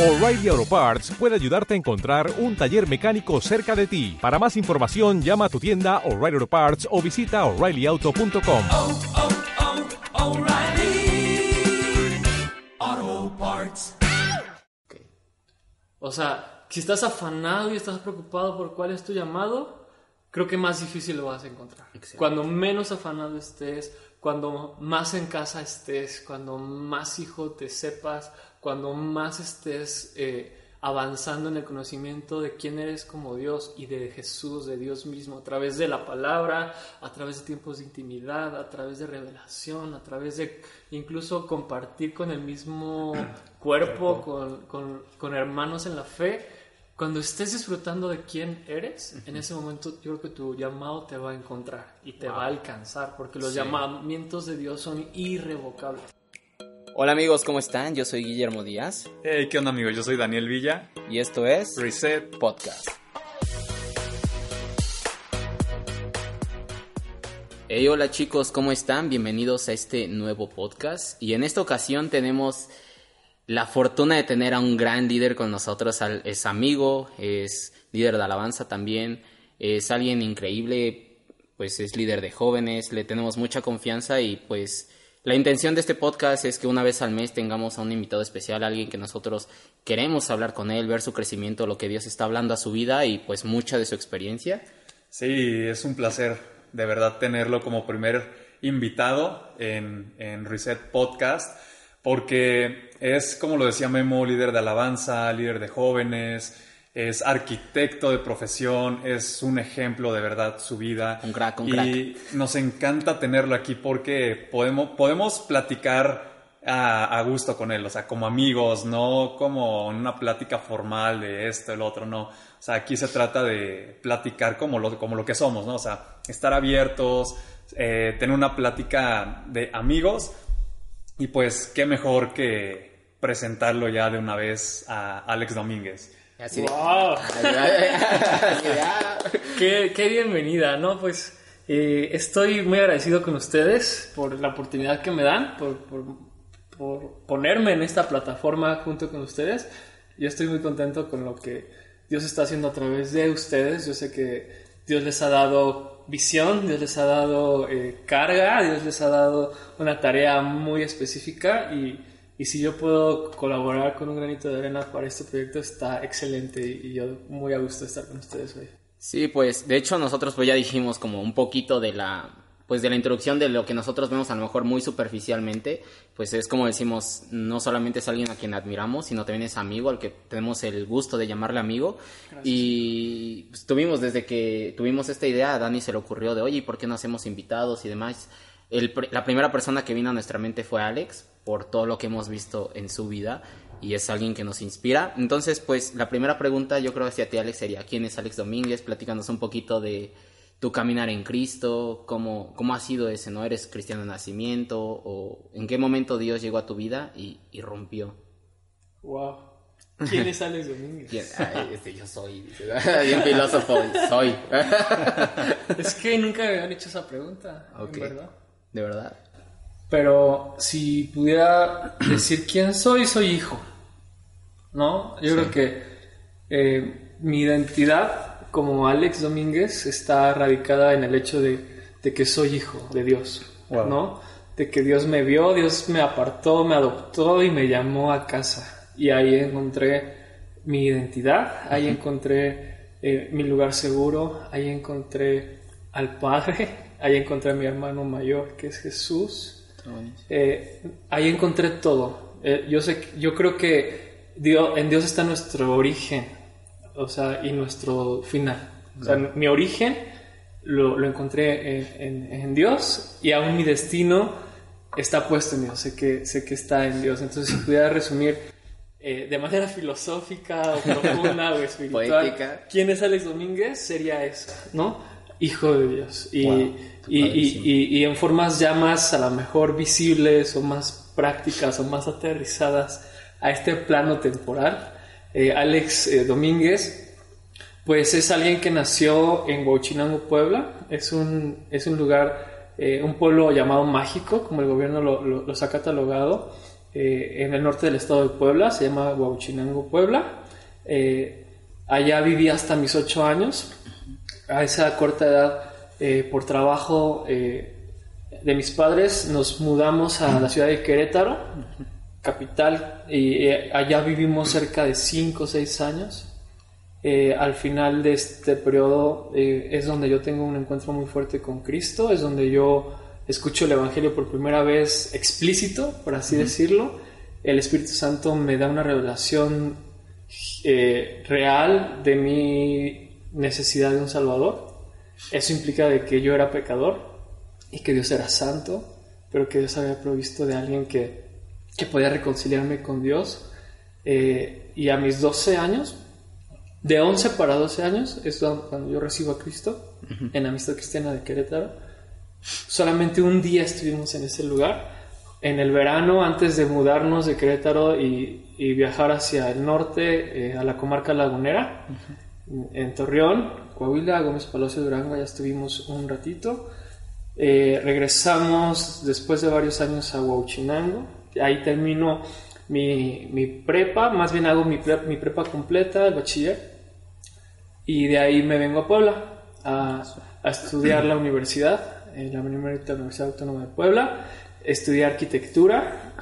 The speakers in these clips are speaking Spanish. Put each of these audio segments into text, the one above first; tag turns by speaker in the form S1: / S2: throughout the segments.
S1: O'Reilly Auto Parts puede ayudarte a encontrar un taller mecánico cerca de ti. Para más información, llama a tu tienda O'Reilly Auto Parts o visita oreillyauto.com.
S2: oh, oh, O'Reilly Auto Parts.
S3: O sea, si estás afanado y estás preocupado por cuál es tu llamado, creo que más difícil lo vas a encontrar. Cuando menos afanado estés, cuando más en casa estés, cuando más hijo te sepas, cuando más estés eh, avanzando en el conocimiento de quién eres como Dios y de Jesús, de Dios mismo, a través de la palabra, a través de tiempos de intimidad, a través de revelación, a través de incluso compartir con el mismo cuerpo, con, con, con hermanos en la fe. Cuando estés disfrutando de quién eres, en ese momento yo creo que tu llamado te va a encontrar y te va a alcanzar, porque los llamamientos de Dios son irrevocables.
S4: Hola amigos, ¿cómo están? Yo soy Guillermo Díaz
S5: Hey, ¿qué onda amigos? Yo soy Daniel Villa.
S4: y esto es
S5: Reset.
S4: Podcast. Hey, hola chicos, ¿cómo están? Bienvenidos a este nuevo podcast. Y en esta ocasión tenemos la fortuna de tener a un gran líder con nosotros. Es amigo, es líder de alabanza también, es alguien increíble, pues es líder de jóvenes, le tenemos mucha confianza y pues la intención de este podcast es que una vez al mes tengamos a un invitado especial, alguien que nosotros queremos hablar con él, ver su crecimiento, lo que Dios está hablando a su vida y pues mucha de su experiencia.
S5: Sí, es un placer de verdad tenerlo como primer invitado en, en Reset Podcast, porque es, como lo decía Memo, líder de alabanza, líder de jóvenes, es arquitecto de profesión, es un ejemplo de verdad su vida.
S4: Un crack, un
S5: y nos encanta tenerlo aquí porque podemos, podemos platicar a, a gusto con él, o sea, como amigos, no como una plática formal de esto, el otro, no. O sea, aquí se trata de platicar como lo, como lo que somos, ¿no? O sea, estar abiertos, eh, tener una plática de amigos y pues qué mejor que presentarlo ya de una vez a Alex Domínguez.
S4: Así de-
S3: ¡Wow!
S4: Así de, ah.
S3: Qué, qué bienvenida, ¿no? Pues eh, estoy muy agradecido con ustedes por la oportunidad que me dan, por, por, por ponerme en esta plataforma junto con ustedes. Yo estoy muy contento con lo que Dios está haciendo a través de ustedes. Yo sé que Dios les ha dado visión, Dios les ha dado eh, carga, Dios les ha dado una tarea muy específica y, y si yo puedo colaborar con un granito de arena para este proyecto está excelente y, yo muy a gusto estar con ustedes hoy.
S4: Sí, pues de hecho nosotros pues ya dijimos como un poquito de la pues de la introducción de lo que nosotros vemos a lo mejor muy superficialmente, pues es como decimos, no solamente es alguien a quien admiramos, sino también es amigo al que tenemos el gusto de llamarle amigo. Y pues, tuvimos desde que tuvimos esta idea, a Dani se le ocurrió de, oye, ¿y por qué no hacemos invitados y demás? El la primera persona que vino a nuestra mente fue Alex, por todo lo que hemos visto en su vida, y es alguien que nos inspira. Entonces, pues la primera pregunta yo creo hacia ti, Alex, sería, ¿quién es Alex Domínguez? Platícanos un poquito de tu caminar en Cristo, cómo, cómo ha sido ese, ¿no? ¿Eres cristiano de nacimiento? ¿O en qué momento Dios llegó a tu vida y, y rompió?
S3: Wow. ¿Quién es Alex Domínguez?
S4: Este, yo soy, dice, bien filósofo, soy.
S3: Es que nunca me habían hecho esa pregunta, en verdad.
S4: De verdad.
S3: Pero si pudiera decir quién soy, soy hijo. ¿No? Yo creo que eh, mi identidad como Alex Domínguez está radicada en el hecho de, de que soy hijo de Dios.
S5: Wow.
S3: ¿No? De que Dios me vio, Dios me apartó, me adoptó y me llamó a casa. Y ahí encontré mi identidad, ahí encontré eh, mi lugar seguro, ahí encontré al Padre, ahí encontré a mi hermano mayor que es Jesús. Eh, ahí encontré todo. Eh, yo sé, yo creo que Dios, en Dios está nuestro origen, o sea, y nuestro final. O sea, mi origen lo, lo encontré en, en- en Dios y aún mi destino está puesto en Dios. Sé que, sé que está en Dios. Entonces, si pudiera resumir eh, de manera filosófica o profunda o espiritual,
S4: Poética.
S3: ¿quién es Alex Domínguez? Sería eso, ¿no? Hijo de Dios. Y,
S4: Wow,
S3: y, y- y- en formas ya más a lo mejor visibles o más prácticas o más aterrizadas a este plano temporal. eh, Alex eh, Domínguez, pues es alguien que nació en Huachinango, Puebla. Es un, es un lugar, eh, un pueblo llamado mágico, como el gobierno lo, lo- los ha catalogado. en el norte del estado de Puebla, se llama Huauchinango, Puebla. Allá viví hasta mis ocho años. A esa corta edad, eh, por trabajo eh, de mis padres, nos mudamos a la ciudad de Querétaro, capital, y eh, allá vivimos cerca de cinco o seis años. Eh, al final de este periodo eh, es donde yo tengo un encuentro muy fuerte con Cristo, es donde yo escucho el Evangelio por primera vez explícito, por así decirlo. El Espíritu Santo me da una revelación eh, real de mi necesidad de un Salvador. Eso implica de que yo era pecador y que Dios era santo, pero que Dios había provisto de alguien que, que podía reconciliarme con Dios. Eh, y a mis 12 años, de 11 para 12 años, es cuando yo recibo a Cristo en Amistad Cristiana de Querétaro. Solamente un día estuvimos en ese lugar. En el verano, antes de mudarnos de Querétaro y, y viajar hacia el norte, eh, a la comarca lagunera, en Torreón, Coahuila, Gómez Palacio, Durango, ya estuvimos un ratito. Eh, regresamos después de varios años a Huauchinango. Ahí termino mi, prepa, más bien hago mi, pre- prepa completa, el bachiller. Y de ahí me vengo a Puebla a, estudiar la universidad, en la Universidad Autónoma de Puebla. Estudié arquitectura.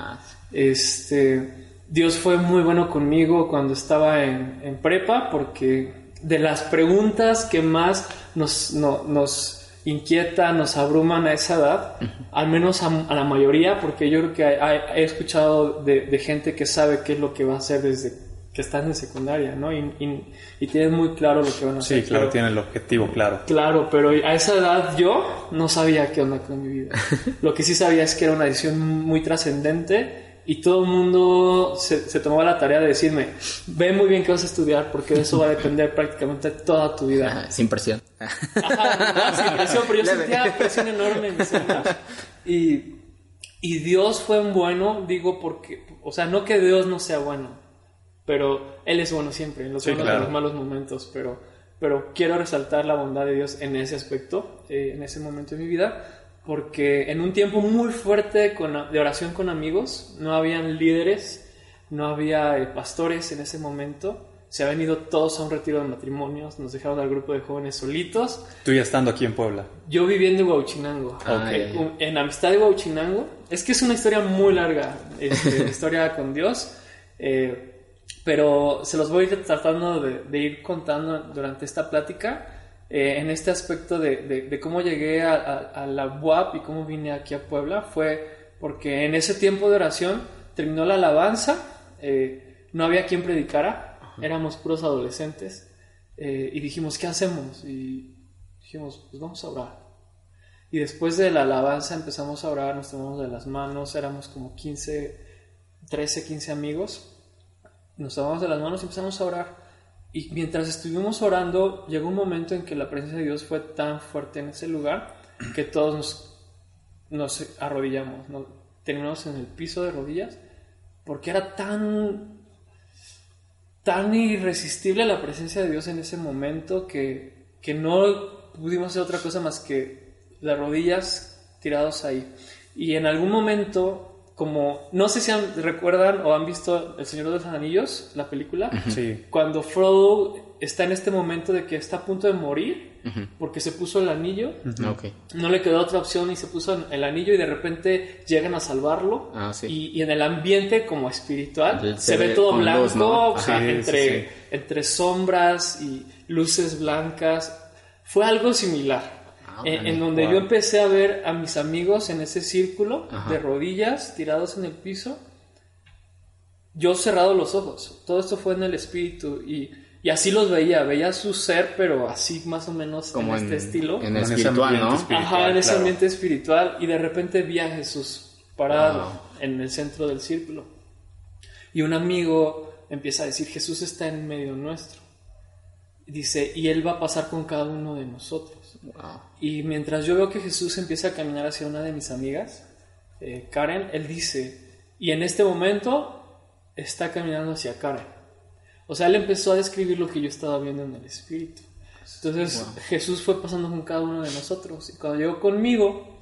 S3: Este, Dios fue muy bueno conmigo cuando estaba en, en prepa porque de las preguntas que más nos, no- nos inquieta, nos abruman a esa edad, al menos a, a la mayoría, porque yo creo que hay- hay- he escuchado de, de gente que sabe qué es lo que va a hacer desde que están en secundaria, ¿no? Y, y, y tienen muy claro lo que van a hacer.
S5: Sí, claro,
S3: pero-
S5: tiene el objetivo claro.
S3: Claro, pero a esa edad yo no sabía qué onda con mi vida. Lo que sí sabía es que era una decisión muy trascendente y todo el mundo se, se tomaba la tarea de decirme, ve muy bien qué vas a estudiar porque de eso va a depender prácticamente toda tu vida.
S4: sin presión.
S3: Ajá, no, sí, presión, pero yo
S4: Leve.
S3: sentía presión enorme en mis. Y, y Dios fue un bueno, digo porque, o sea, no que Dios no sea bueno, pero Él es bueno siempre, en los
S5: Sí,
S3: buenos
S5: claro.
S3: los malos momentos, pero, pero quiero resaltar la bondad de Dios en ese aspecto, eh, en ese momento de mi vida, porque en un tiempo muy fuerte de oración con amigos, no habían líderes, no había eh, pastores en ese momento, se habían ido todos a un retiro de matrimonios, nos dejaron al grupo de jóvenes solitos,
S5: Tú ya estando aquí en Puebla.
S3: yo viviendo en Huauchinango.
S4: Ah,
S3: Eh,
S4: ya.
S3: En Amistad de Huauchinango. Es que es una historia muy larga, este, historia con Dios. eh, pero se los voy a ir tratando de, de ir contando durante esta plática. Eh, en este aspecto de, de- de cómo llegué a, a- a la UAP y cómo vine aquí a Puebla fue porque en ese tiempo de oración terminó la alabanza, eh, no había quien predicara, éramos puros adolescentes eh, y dijimos, ¿qué hacemos? Y dijimos, pues vamos a orar. Y después de la alabanza empezamos a orar, nos tomamos de las manos, éramos como 15, 13, 15 amigos. Nos tomamos de las manos y empezamos a orar. Y mientras estuvimos orando, llegó un momento en que la presencia de Dios fue tan fuerte en ese lugar que todos nos, arrodillamos, nos, terminamos en el piso de rodillas, porque era tan, tan irresistible la presencia de Dios en ese momento que, que no pudimos hacer otra cosa más que las rodillas tirados ahí. Y en algún momento, como no sé si han- recuerdan o han visto El Señor de los Anillos, la película,
S5: Sí.
S3: cuando Frodo está en este momento de que está a punto de morir porque se puso el anillo, no le quedó otra opción y se puso el anillo y de repente llegan a salvarlo
S4: Ah, sí.
S3: y, y en el ambiente como espiritual
S4: Se
S3: se, ve todo blanco,
S4: luz, ¿no?
S3: o sea,
S5: Ajá. Sí,
S3: entre,
S5: sí, sí.
S3: entre sombras y luces blancas. Fue algo similar.
S4: Ah,
S3: en,
S4: órale.
S3: en donde
S5: Wow.
S3: yo empecé a ver a mis amigos en ese círculo
S4: Ajá.
S3: de rodillas tirados en el piso yo cerrado los ojos. Todo esto fue en el espíritu y, y así los veía. Veía su ser, pero así más o menos
S4: Como
S3: en,
S4: en,
S3: este estilo.
S4: en
S5: en ese
S4: espiritual,
S5: ambiente
S4: ¿no?
S5: espiritual.
S3: Ajá, en ese
S5: claro.
S3: ambiente espiritual. Y de repente vi a Jesús parado
S4: Wow.
S3: en el centro del círculo. Y un amigo empieza a decir, Jesús está en medio nuestro. Dice, y Él va a pasar con cada uno de nosotros.
S4: Wow.
S3: Y mientras yo veo que Jesús empieza a caminar hacia una de mis amigas, eh, Karen, él dice, y en este momento está caminando hacia Karen. O sea, él empezó a describir lo que yo estaba viendo en el Espíritu. Entonces Jesús fue pasando con cada uno de nosotros. Y cuando llegó conmigo,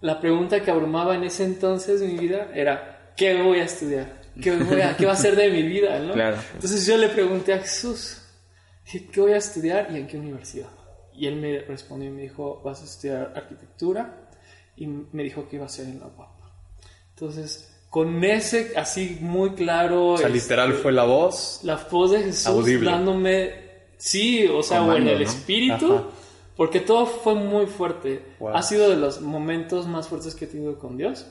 S3: la pregunta que abrumaba en ese entonces mi vida era, ¿qué voy a estudiar? ¿Qué, voy a, ¿Qué va a ser de mi vida? ¿no?
S4: Claro.
S3: Entonces yo le pregunté a Jesús, ¿qué voy a estudiar y en qué universidad? Y él me respondió y me dijo, vas a estudiar arquitectura y me dijo que iba a ser en la UAP. Entonces, con ese así muy claro...
S5: O sea,
S3: este,
S5: literal fue la voz.
S3: la voz de Jesús
S5: Audible.
S3: dándome, sí, o sea, o en
S4: Comando,
S3: el
S4: ¿no?
S3: espíritu,
S5: Ajá.
S3: porque todo fue muy fuerte.
S5: Wow.
S3: Ha sido de los momentos más fuertes que he tenido con Dios.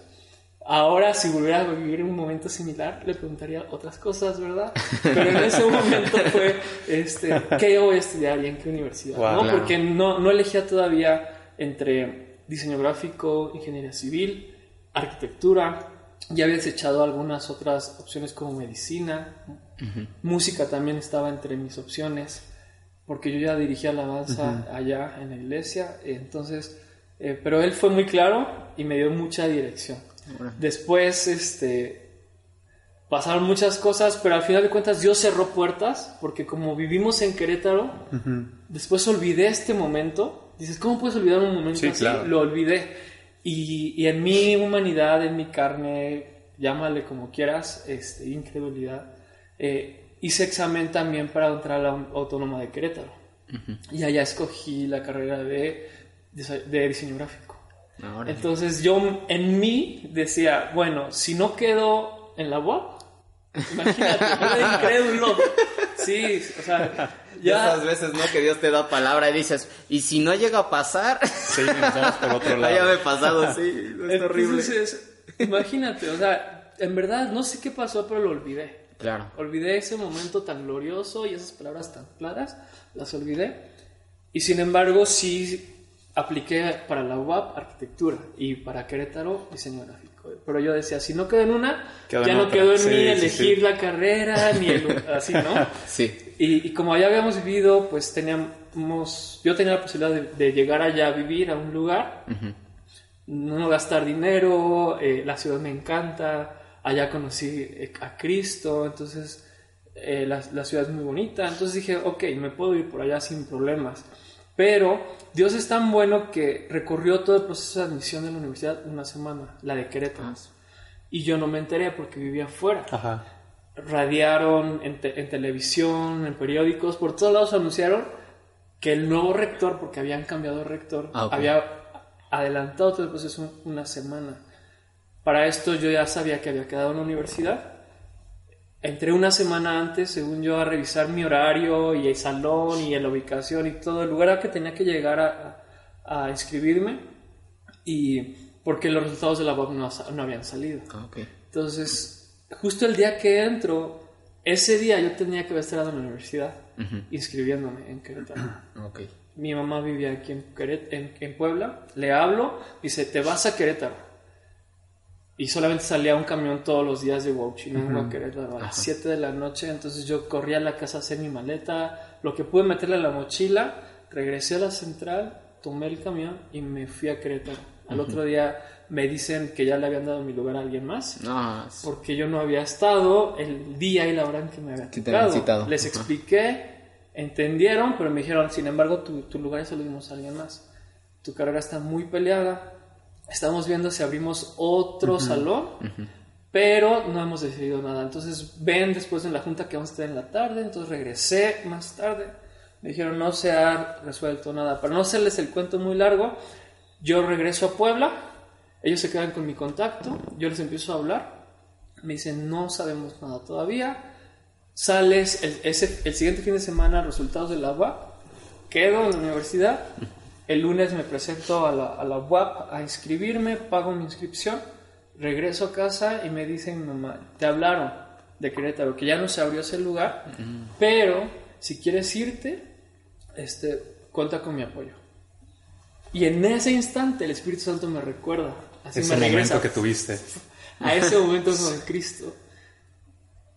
S3: Ahora, si volviera a vivir un momento similar, le preguntaría otras cosas, ¿verdad? Pero en ese momento fue, este, ¿qué yo voy a estudiar y en qué universidad?
S5: Wow.
S3: ¿no?
S4: Claro.
S3: Porque no, no elegía todavía entre diseño gráfico, ingeniería civil, arquitectura. Ya había desechado algunas otras opciones como medicina. Música también estaba entre mis opciones, porque yo ya dirigía alabanza allá en la iglesia. Entonces, eh, pero él fue muy claro y me dio mucha dirección. Después, este, pasaron muchas cosas, pero al final de cuentas Dios cerró puertas, porque como vivimos en Querétaro, después olvidé este momento. Dices, ¿cómo puedes olvidar un momento
S5: Sí,
S3: así?
S5: claro.
S3: Lo olvidé. Y, y en mi humanidad, en mi carne, llámale como quieras, este, incredulidad, eh, hice examen también para entrar a la Autónoma de Querétaro. Y allá escogí la carrera de, de diseño gráfico.
S4: Ahora.
S3: Entonces yo en mí decía, bueno, si no quedo en la UAP, imagínate, yo era incrédulo. Sí, o sea,
S4: Ya esas veces, ¿no? Que Dios te da palabra y dices, y si no llega a pasar,
S5: Sí, por otro
S4: Ah, ya me
S5: lado.
S4: he pasado, sí, es horrible.
S3: Entonces, imagínate, o sea, en verdad no sé qué pasó, pero lo olvidé.
S4: Claro.
S3: Olvidé ese momento tan glorioso y esas palabras tan claras, las olvidé. Y sin embargo, sí apliqué para la UAP arquitectura y para Querétaro diseño gráfico. Pero yo decía, si no quedo en una,
S5: Quedo
S3: ya
S5: en
S3: no quedó en
S5: Sí,
S3: mí
S5: sí,
S3: elegir
S5: sí.
S3: la carrera, ni el, así, ¿no?
S4: Sí.
S3: Y, y como ya habíamos vivido, pues teníamos, yo tenía la posibilidad de, de llegar allá a vivir a un lugar, no gastar dinero, eh, la ciudad me encanta, allá conocí eh, a Cristo, entonces eh, la, la ciudad es muy bonita, entonces dije, ok, me puedo ir por allá sin problemas. Pero Dios es tan bueno que recorrió todo el proceso de admisión de la universidad una semana, la de Querétaro. Y yo no me enteré porque vivía afuera
S5: Ajá.
S3: radiaron en, te- en televisión, en periódicos, por todos lados anunciaron que el nuevo rector, porque habían cambiado de rector,
S4: Ah,
S3: había adelantado todo el proceso una semana. Para esto yo ya sabía que había quedado en la universidad. Entré una semana antes, según yo, a revisar mi horario y el salón y la ubicación y todo, el lugar al que tenía que llegar a, a- inscribirme. Y porque los resultados de la UAP no, no habían salido.
S4: Ah, ok.
S3: Entonces, justo el día que entro, ese día yo tenía que haber estado en la universidad inscribiéndome en Querétaro.
S4: Ok.
S3: Mi mamá vivía aquí en, Queret- en, en Puebla, le hablo, dice, te vas a Querétaro. Y solamente salía un camión todos los días de Huachinango a Querétaro a las 7 de la noche. Entonces yo corrí a la casa a hacer mi maleta, lo que pude meterle a la mochila, regresé a la central, tomé el camión y me fui a Querétaro. Al otro día me dicen que ya le habían dado mi lugar a alguien más
S4: No, es-
S3: porque yo no había estado el día y la hora en que me
S4: habían citado.
S3: Les
S4: Ajá.
S3: expliqué, entendieron, pero me dijeron, sin embargo, tu, tu lugar ya se lo dimos a alguien más. Tu carrera está muy peleada. Estamos viendo si abrimos otro salón, pero no hemos decidido nada. Entonces ven después en la junta que vamos a estar en la tarde. Entonces regresé más tarde. Me dijeron, no se ha resuelto nada. Para no hacerles el cuento muy largo, yo regreso a Puebla. Ellos se quedan con mi contacto. Yo les empiezo a hablar. Me dicen, no sabemos nada todavía. Sales el, ese- el siguiente fin de semana, resultados de la UAP. Quedo en la universidad. El lunes me presento a la, a la UAP a inscribirme, pago mi inscripción. Regreso a casa y me dicen, mamá, te hablaron de Querétaro, que ya no se abrió ese lugar, pero si quieres irte, este, cuenta con mi apoyo. Y en ese instante el Espíritu Santo me recuerda. Así
S5: Ese
S3: me regresa
S5: momento que tuviste.
S3: a ese momento con Cristo.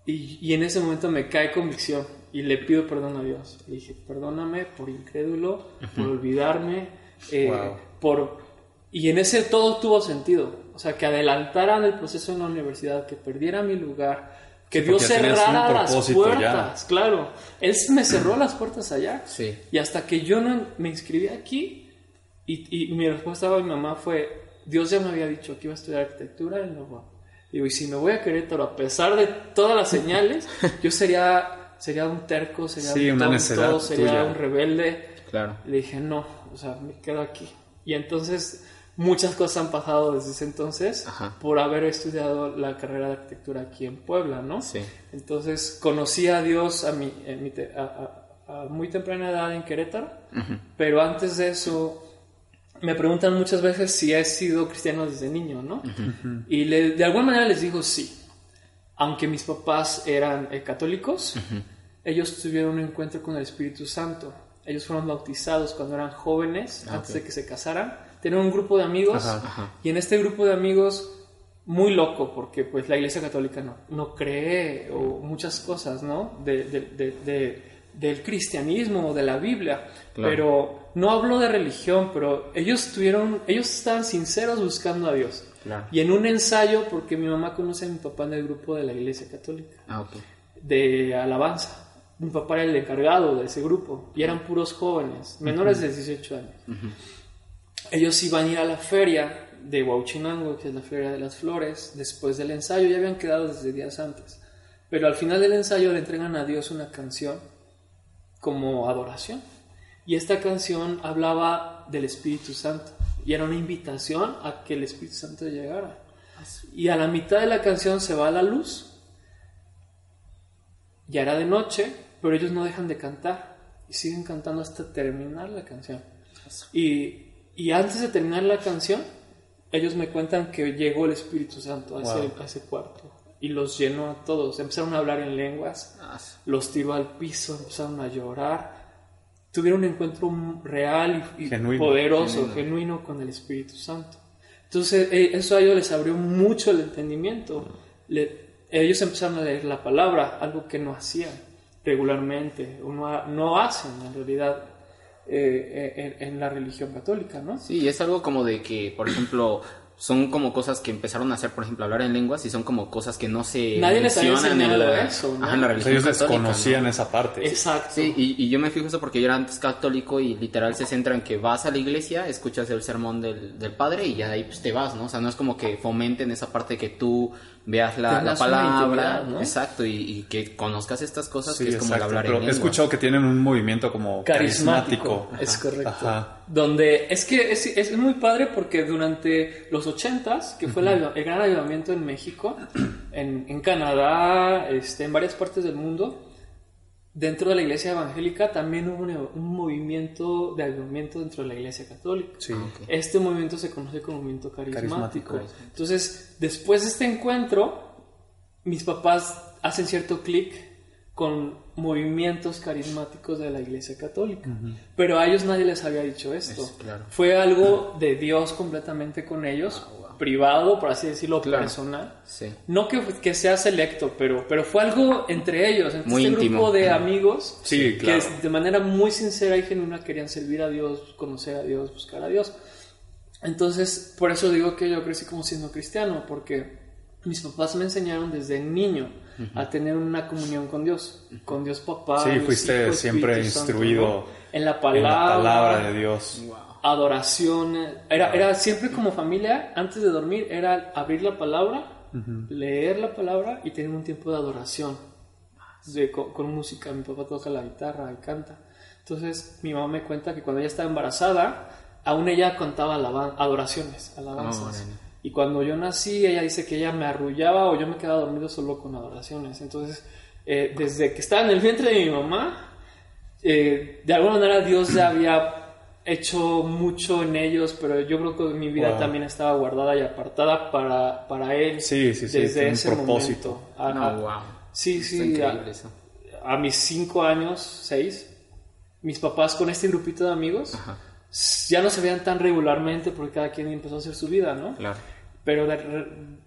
S3: Y, y en ese momento me cae convicción y le pido perdón a Dios. Le dije, perdóname por incrédulo, por olvidarme, eh,
S5: Wow.
S3: por... Y en ese todo tuvo sentido. O sea, que adelantaran el proceso en la universidad, que perdiera mi lugar, que
S5: Sí,
S3: Dios cerrara las
S5: propósito ya.
S3: puertas. Claro, Él me cerró las puertas allá.
S4: Sí.
S3: Y hasta que yo no me inscribí aquí, y, y mi respuesta a mi mamá fue, Dios ya me había dicho que iba a estudiar arquitectura en la UAP. Digo, y si me voy a Querétaro, a pesar de todas las señales, yo sería, sería un terco, sería
S5: Sí,
S3: un tonto, sería
S5: tuya.
S3: un rebelde.
S4: Claro.
S3: Le dije, no, o sea, me quedo aquí. Y entonces muchas cosas han pasado desde ese entonces
S4: Ajá.
S3: por haber estudiado la carrera de arquitectura aquí en Puebla, ¿no?
S4: Sí.
S3: Entonces conocí a Dios a, mi, en mi te- a- muy temprana edad en Querétaro, pero antes de eso me preguntan muchas veces si he sido cristiano desde niño, ¿no? Y le- de alguna manera les digo sí. Aunque mis papás eran eh, católicos, ellos tuvieron un encuentro con el Espíritu Santo. Ellos fueron bautizados cuando eran jóvenes, antes de que se casaran. Tenían un grupo de amigos
S5: Ajá.
S3: y en este grupo de amigos muy loco porque pues la iglesia católica no, no cree o muchas cosas, ¿no? De, de- de- de- del cristianismo o de la Biblia.
S4: Claro.
S3: Pero no hablo de religión, pero ellos tuvieron, ellos estaban sinceros buscando a Dios.
S4: Claro.
S3: Y en un ensayo, porque mi mamá conoce a mi papá en el grupo de la iglesia católica,
S4: Ah,
S3: de alabanza. Mi papá era el encargado de ese grupo y eran puros jóvenes, menores de 18 años. Ellos iban a ir a la feria de Huauchinango, que es la feria de las flores, después del ensayo, ya habían quedado desde días antes. Pero al final del ensayo le entregan a Dios una canción como adoración. Y esta canción hablaba del Espíritu Santo y era una invitación a que el Espíritu Santo llegara. Y a la mitad de la canción se va la luz. Ya era de noche, pero ellos no dejan de cantar y siguen cantando hasta terminar la canción. Y, y antes de terminar la canción, ellos me cuentan que llegó el Espíritu Santo a, ese, a ese cuarto y los llenó a todos. Empezaron a hablar en lenguas, los tiró al piso, empezaron a llorar. Tuvieron un encuentro real y, y
S5: Genuino,
S3: poderoso,
S5: genuino.
S3: genuino. con el Espíritu Santo. Entonces, eh, eso a ellos les abrió mucho el entendimiento. Le- ellos empezaron a leer la palabra, algo que no hacían regularmente, o no, ha- no hacen en realidad eh, eh, en, en la religión católica, ¿no?
S4: Sí, es algo como de que, por ejemplo, son como cosas que empezaron a hacer, por ejemplo, hablar en lenguas y son como cosas que no se
S3: Nadie les
S4: mencionan en la,
S3: eso, ¿no?
S4: ajá, en la
S5: O sea,
S4: religión
S5: ellos
S4: católica, ¿no?
S5: desconocían esa parte.
S3: Exacto.
S4: Sí, y, y yo me fijo eso porque yo era antes católico y literal se centra en que vas a la iglesia, escuchas el sermón del, del padre y ya de ahí pues te vas, ¿no? O sea, no es como que fomenten esa parte que tú veas la, la palabra,
S3: ¿no?
S4: exacto, y, y que conozcas estas cosas
S5: Sí,
S4: que es como el hablar
S5: pero
S4: en
S5: he
S4: lenguas.
S5: escuchado que tienen un movimiento como
S3: carismático.
S5: carismático.
S3: Es correcto.
S5: Ajá.
S3: Donde es que es, es muy padre porque durante los 80s, que fue la- el gran avivamiento en México, en, en Canadá, este, en varias partes del mundo, dentro de la iglesia evangélica también hubo un, un movimiento de avivamiento dentro de la iglesia católica.
S5: Sí.
S3: Este movimiento se conoce como movimiento carismático.
S5: Carismático.
S3: Entonces, después de este encuentro, mis papás hacen cierto clic con movimientos carismáticos de la iglesia católica. Pero a ellos nadie les había dicho esto.
S4: Es- claro.
S3: Fue algo de Dios completamente con ellos, privado, por así decirlo,
S4: Claro.
S3: personal.
S4: Sí.
S3: No que, que sea selecto, pero, pero fue algo entre ellos, entre
S4: Muy
S3: este
S4: íntimo.
S3: grupo de amigos
S5: Sí,
S3: que de manera muy sincera y genuina querían servir a Dios, conocer a Dios, buscar a Dios. Entonces, por eso digo que yo crecí como siendo cristiano, porque mis papás me enseñaron desde niño a tener una comunión con Dios, con Dios papá.
S5: Sí, fuiste siempre
S3: Santo,
S5: instruido
S3: ¿no? en la
S5: En
S3: palabra,
S5: la palabra de Dios.
S3: adoración. Era, era siempre como familia, antes de dormir, era abrir la palabra, leer la palabra y tener un tiempo de adoración. De- con, con música, mi papá toca la guitarra y canta. Entonces mi mamá me cuenta que cuando ella estaba embarazada, aún ella contaba alaban- adoraciones, alabanzas. Y cuando yo nací, ella dice que ella me arrullaba o yo me quedaba dormido solo con adoraciones. Entonces, eh, desde que estaba en el vientre de mi mamá, eh, de alguna manera Dios ya había hecho mucho en ellos, pero yo creo que mi vida
S5: Wow.
S3: también estaba guardada y apartada para, para Él
S5: Sí, sí, sí,
S3: desde ese
S5: propósito.
S3: momento. A-
S4: No, wow.
S3: Sí, sí, a, mis cinco años, seis, mis papás con este grupito de amigos
S4: Ajá.
S3: ya no se veían tan regularmente porque cada quien empezó a hacer su vida, ¿no?
S4: Claro.
S3: Pero de re-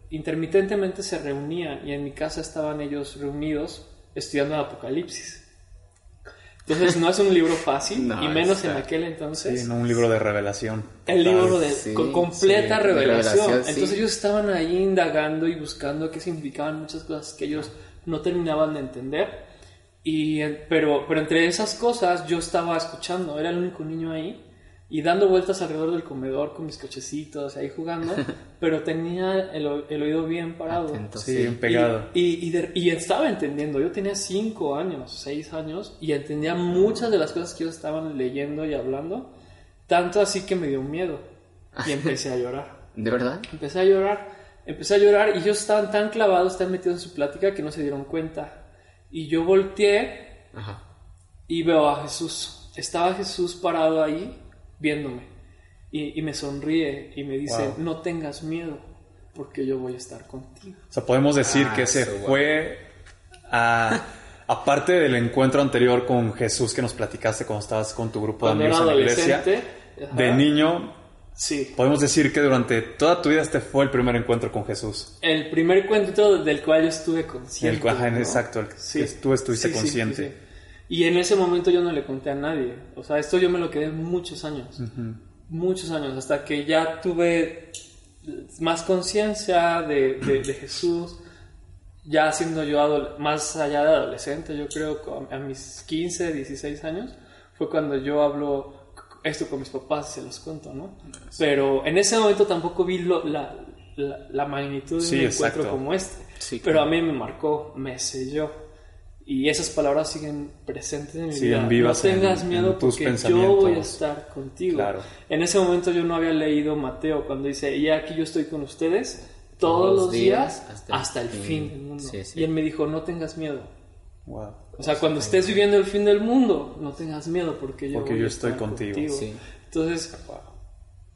S3: intermitentemente se reunían y en mi casa estaban ellos reunidos estudiando el Apocalipsis. Entonces no es un libro fácil
S4: No,
S3: y menos en aquel entonces.
S5: Sí, ¿no? un libro de revelación.
S3: El
S5: Total.
S3: libro de
S4: Sí,
S3: con completa
S4: sí,
S3: revelación.
S4: revelación, sí.
S3: Entonces ellos estaban ahí indagando y buscando qué significaban muchas cosas que ellos no terminaban de entender. Y, eh, pero, pero entre esas cosas yo estaba escuchando, era el único niño ahí. Y dando vueltas alrededor del comedor con mis cochecitos, ahí jugando, pero tenía el, el oído bien parado.
S4: Atento,
S5: Sí, bien pegado.
S3: Y, y, de- y estaba entendiendo, yo tenía cinco años, seis años, y entendía muchas de las cosas que ellos estaban leyendo y hablando, tanto así que me dio miedo y empecé a llorar.
S4: ¿De verdad?
S3: Empecé a llorar, empecé a llorar y ellos estaban tan clavados, tan metidos en su plática que no se dieron cuenta. Y yo volteé
S4: Ajá.
S3: y veo a Jesús. Estaba Jesús parado ahí viéndome y, y me sonríe y me dice,
S5: Wow.
S3: no tengas miedo porque yo voy a estar contigo.
S5: O sea, podemos decir
S4: Ah,
S5: que ese
S4: eso, guau.
S5: fue, a- aparte del encuentro anterior con Jesús que nos platicaste cuando estabas con tu grupo de amigos en la iglesia,
S3: adolescente, ajá,
S5: de niño,
S3: sí.
S5: podemos decir que durante toda tu vida este fue el primer encuentro con Jesús.
S3: El primer encuentro del cual yo estuve
S5: El,
S3: consciente.
S5: ajá,
S3: ¿no?
S5: exacto, el
S3: Sí.
S5: que tú estuviste
S3: Sí, sí,
S5: consciente.
S3: Y en ese momento yo no le conté a nadie. O sea, esto yo me lo quedé muchos años. Muchos años, hasta que ya tuve más conciencia de, de- de Jesús. Ya siendo yo más allá de adolescente, yo creo a mis 15, 16 años, fue cuando yo hablo esto con mis papás y se los cuento, ¿no? Pero en ese momento tampoco vi lo- la, la, la magnitud de
S5: Sí,
S3: un encuentro como este.
S4: Sí,
S3: Pero
S4: claro.
S3: a mí me marcó, me selló. Y esas palabras siguen presentes en mi
S5: Siguen
S3: vida.
S5: vivas
S3: no
S5: en-
S3: tengas
S5: en
S3: miedo
S5: tus
S3: porque yo voy a estar contigo.
S5: Claro.
S3: En ese momento yo no había leído Mateo cuando dice, y aquí yo estoy con ustedes todos los días hasta, el fin del mundo.
S4: Sí, sí.
S3: Y él me dijo, no tengas miedo.
S5: Wow.
S3: O sea, cuando estés viviendo el fin del mundo, no tengas miedo porque yo,
S5: Porque
S3: voy
S5: yo
S3: a
S5: estoy
S3: estar
S5: contigo.
S4: Sí.
S3: Entonces,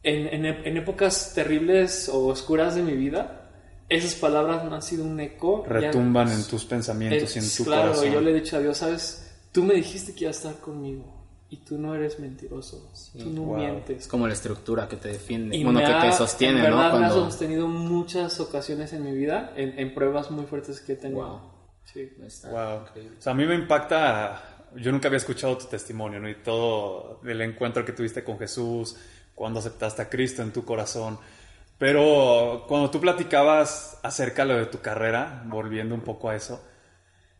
S3: en, en en épocas terribles o oscuras de mi vida, esas palabras no han sido un eco. ya-
S5: Retumban en tus pensamientos y en tu
S3: claro,
S5: corazón.
S3: yo le he dicho a Dios, sabes, tú me dijiste que ibas a estar conmigo y tú no eres mentiroso, tú no
S5: Wow.
S3: mientes.
S4: Es como la estructura que te defiende.
S3: Y
S4: bueno,
S3: me
S4: que
S3: ha-
S4: te sostiene,
S3: en verdad
S4: ¿no?
S3: me ha
S4: Cuando...
S3: sostenido muchas ocasiones en mi vida, en, en pruebas muy fuertes que he tenido.
S4: Wow.
S3: Sí.
S4: Está
S5: Wow.
S4: increíble.
S5: O sea, a mí me impacta, yo nunca había escuchado tu testimonio, ¿no? Y todo el encuentro que tuviste con Jesús, cuando aceptaste a Cristo en tu corazón. Pero cuando tú platicabas acerca de lo de tu carrera, volviendo un poco a eso,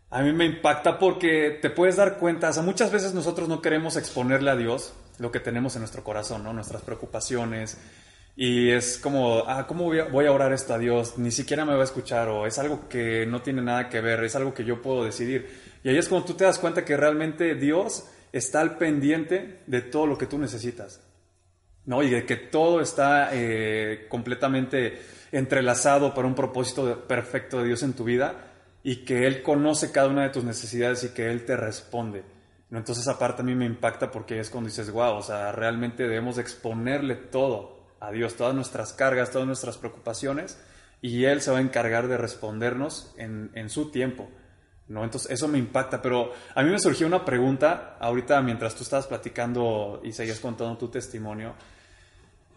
S5: a mí me impacta porque te puedes dar cuenta, o sea, muchas veces nosotros no queremos exponerle a Dios lo que tenemos en nuestro corazón, ¿no? Nuestras preocupaciones. Y es como, ah, ¿cómo voy a, voy a orar esto a Dios? Ni siquiera me va a escuchar o es algo que no tiene nada que ver, es algo que yo puedo decidir. Y ahí es cuando tú te das cuenta que realmente Dios está al pendiente de todo lo que tú necesitas. ¿No? Y de que todo está eh, completamente entrelazado para un propósito perfecto de Dios en tu vida y que Él conoce cada una de tus necesidades y que Él te responde. ¿no? Entonces, esa parte a mí me impacta porque es cuando dices, wow, o sea, realmente debemos exponerle todo a Dios, todas nuestras cargas, todas nuestras preocupaciones, y Él se va a encargar de respondernos en, en su tiempo. ¿no? Entonces, eso me impacta, pero a mí me surgió una pregunta ahorita mientras tú estabas platicando y seguías contando tu testimonio.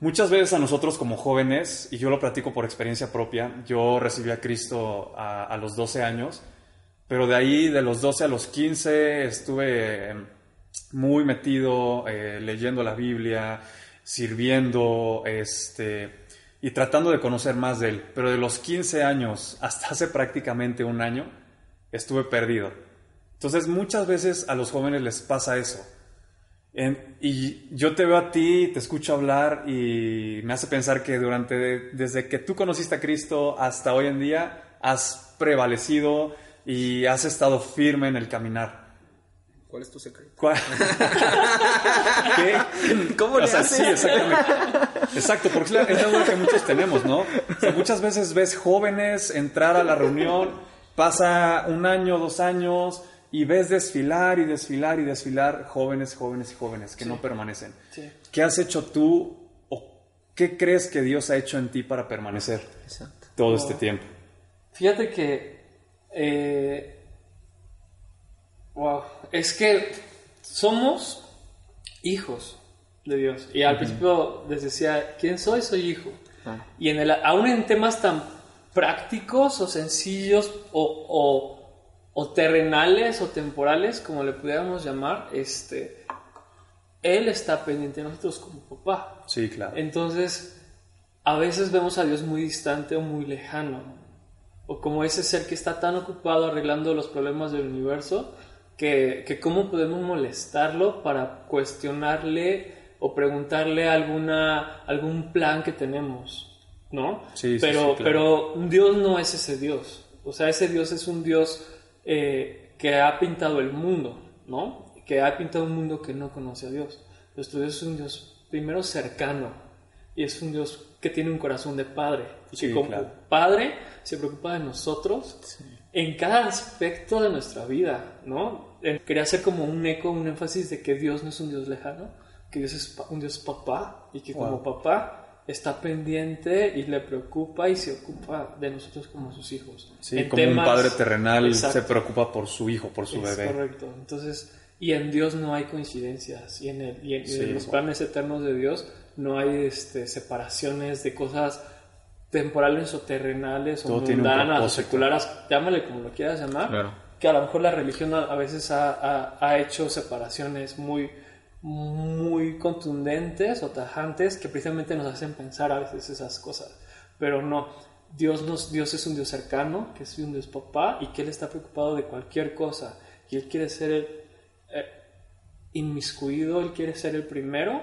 S5: Muchas veces a nosotros como jóvenes, y yo lo platico por experiencia propia, yo recibí a Cristo a, los 12 años, pero de ahí, de los 12 a los 15, estuve muy metido eh, leyendo la Biblia, sirviendo, este, y tratando de conocer más de Él. Pero de los 15 años hasta hace prácticamente un año, estuve perdido. Entonces muchas veces a los jóvenes les pasa eso. En- y yo te veo a ti, te escucho hablar y me hace pensar que durante, desde que tú conociste a Cristo hasta hoy en día, has prevalecido y has estado firme en el caminar.
S4: ¿Cuál es tu secreto?
S5: ¿Cuál- ¿Qué?
S4: ¿Cómo le
S5: O sea,
S4: haces?
S5: sí, exactamente. Exacto, porque es la duda que muchos tenemos, ¿no? O sea, muchas veces ves jóvenes entrar a la reunión, pasa un año, dos años, y ves desfilar y desfilar y desfilar jóvenes, jóvenes y jóvenes que no permanecen.
S3: Sí.
S5: ¿Qué has hecho tú o qué crees que Dios ha hecho en ti para permanecer
S4: Exacto.
S5: todo este tiempo?
S3: Fíjate que. eh, wow. Es que somos hijos de Dios. Y al principio les decía: ¿Quién soy? Soy hijo.
S4: Ah.
S3: Y en el, aún en temas tan prácticos o sencillos o, o- o terrenales o temporales, como le pudiéramos llamar, este, Él está pendiente de nosotros como papá.
S5: Sí, claro.
S3: Entonces, a veces vemos a Dios muy distante o muy lejano, o como ese ser que está tan ocupado arreglando los problemas del universo, que, que cómo podemos molestarlo para cuestionarle o preguntarle alguna, algún plan que tenemos, ¿no?
S5: Sí, sí,
S3: pero,
S5: sí, claro.
S3: pero Dios no es ese Dios. O sea, ese Dios es un Dios eh, que ha pintado el mundo, ¿no? Que ha pintado un mundo que no conoce a Dios. Nuestro Dios es un Dios primero cercano y es un Dios que tiene un corazón de padre y que como
S5: claro.
S3: padre se preocupa de nosotros en cada aspecto de nuestra vida, ¿no? Quería hacer como un eco, un énfasis de que Dios no es un Dios lejano, que Dios es un Dios papá y que como papá está pendiente y le preocupa y se ocupa de nosotros como sus hijos.
S5: Sí,
S3: En
S5: como
S3: temas-
S5: un padre terrenal
S3: Exacto.
S5: se preocupa por su hijo, por su
S3: es
S5: bebé.
S3: correcto. Entonces, y en Dios no hay coincidencias. Y en, el, y en, y
S5: Sí,
S3: en los
S5: wow.
S3: planes eternos de Dios no hay este, separaciones de cosas temporales o terrenales o
S5: Todo un
S3: mundanas o seculares, llámale como lo quieras llamar,
S4: Claro.
S3: que a lo mejor la religión a, a veces ha, ha- ha hecho separaciones muy muy contundentes o tajantes que precisamente nos hacen pensar a veces esas cosas. Pero no, Dios, nos, Dios es un Dios cercano, que es un Dios papá y que Él está preocupado de cualquier cosa y Él quiere ser el eh, inmiscuido, Él quiere ser el primero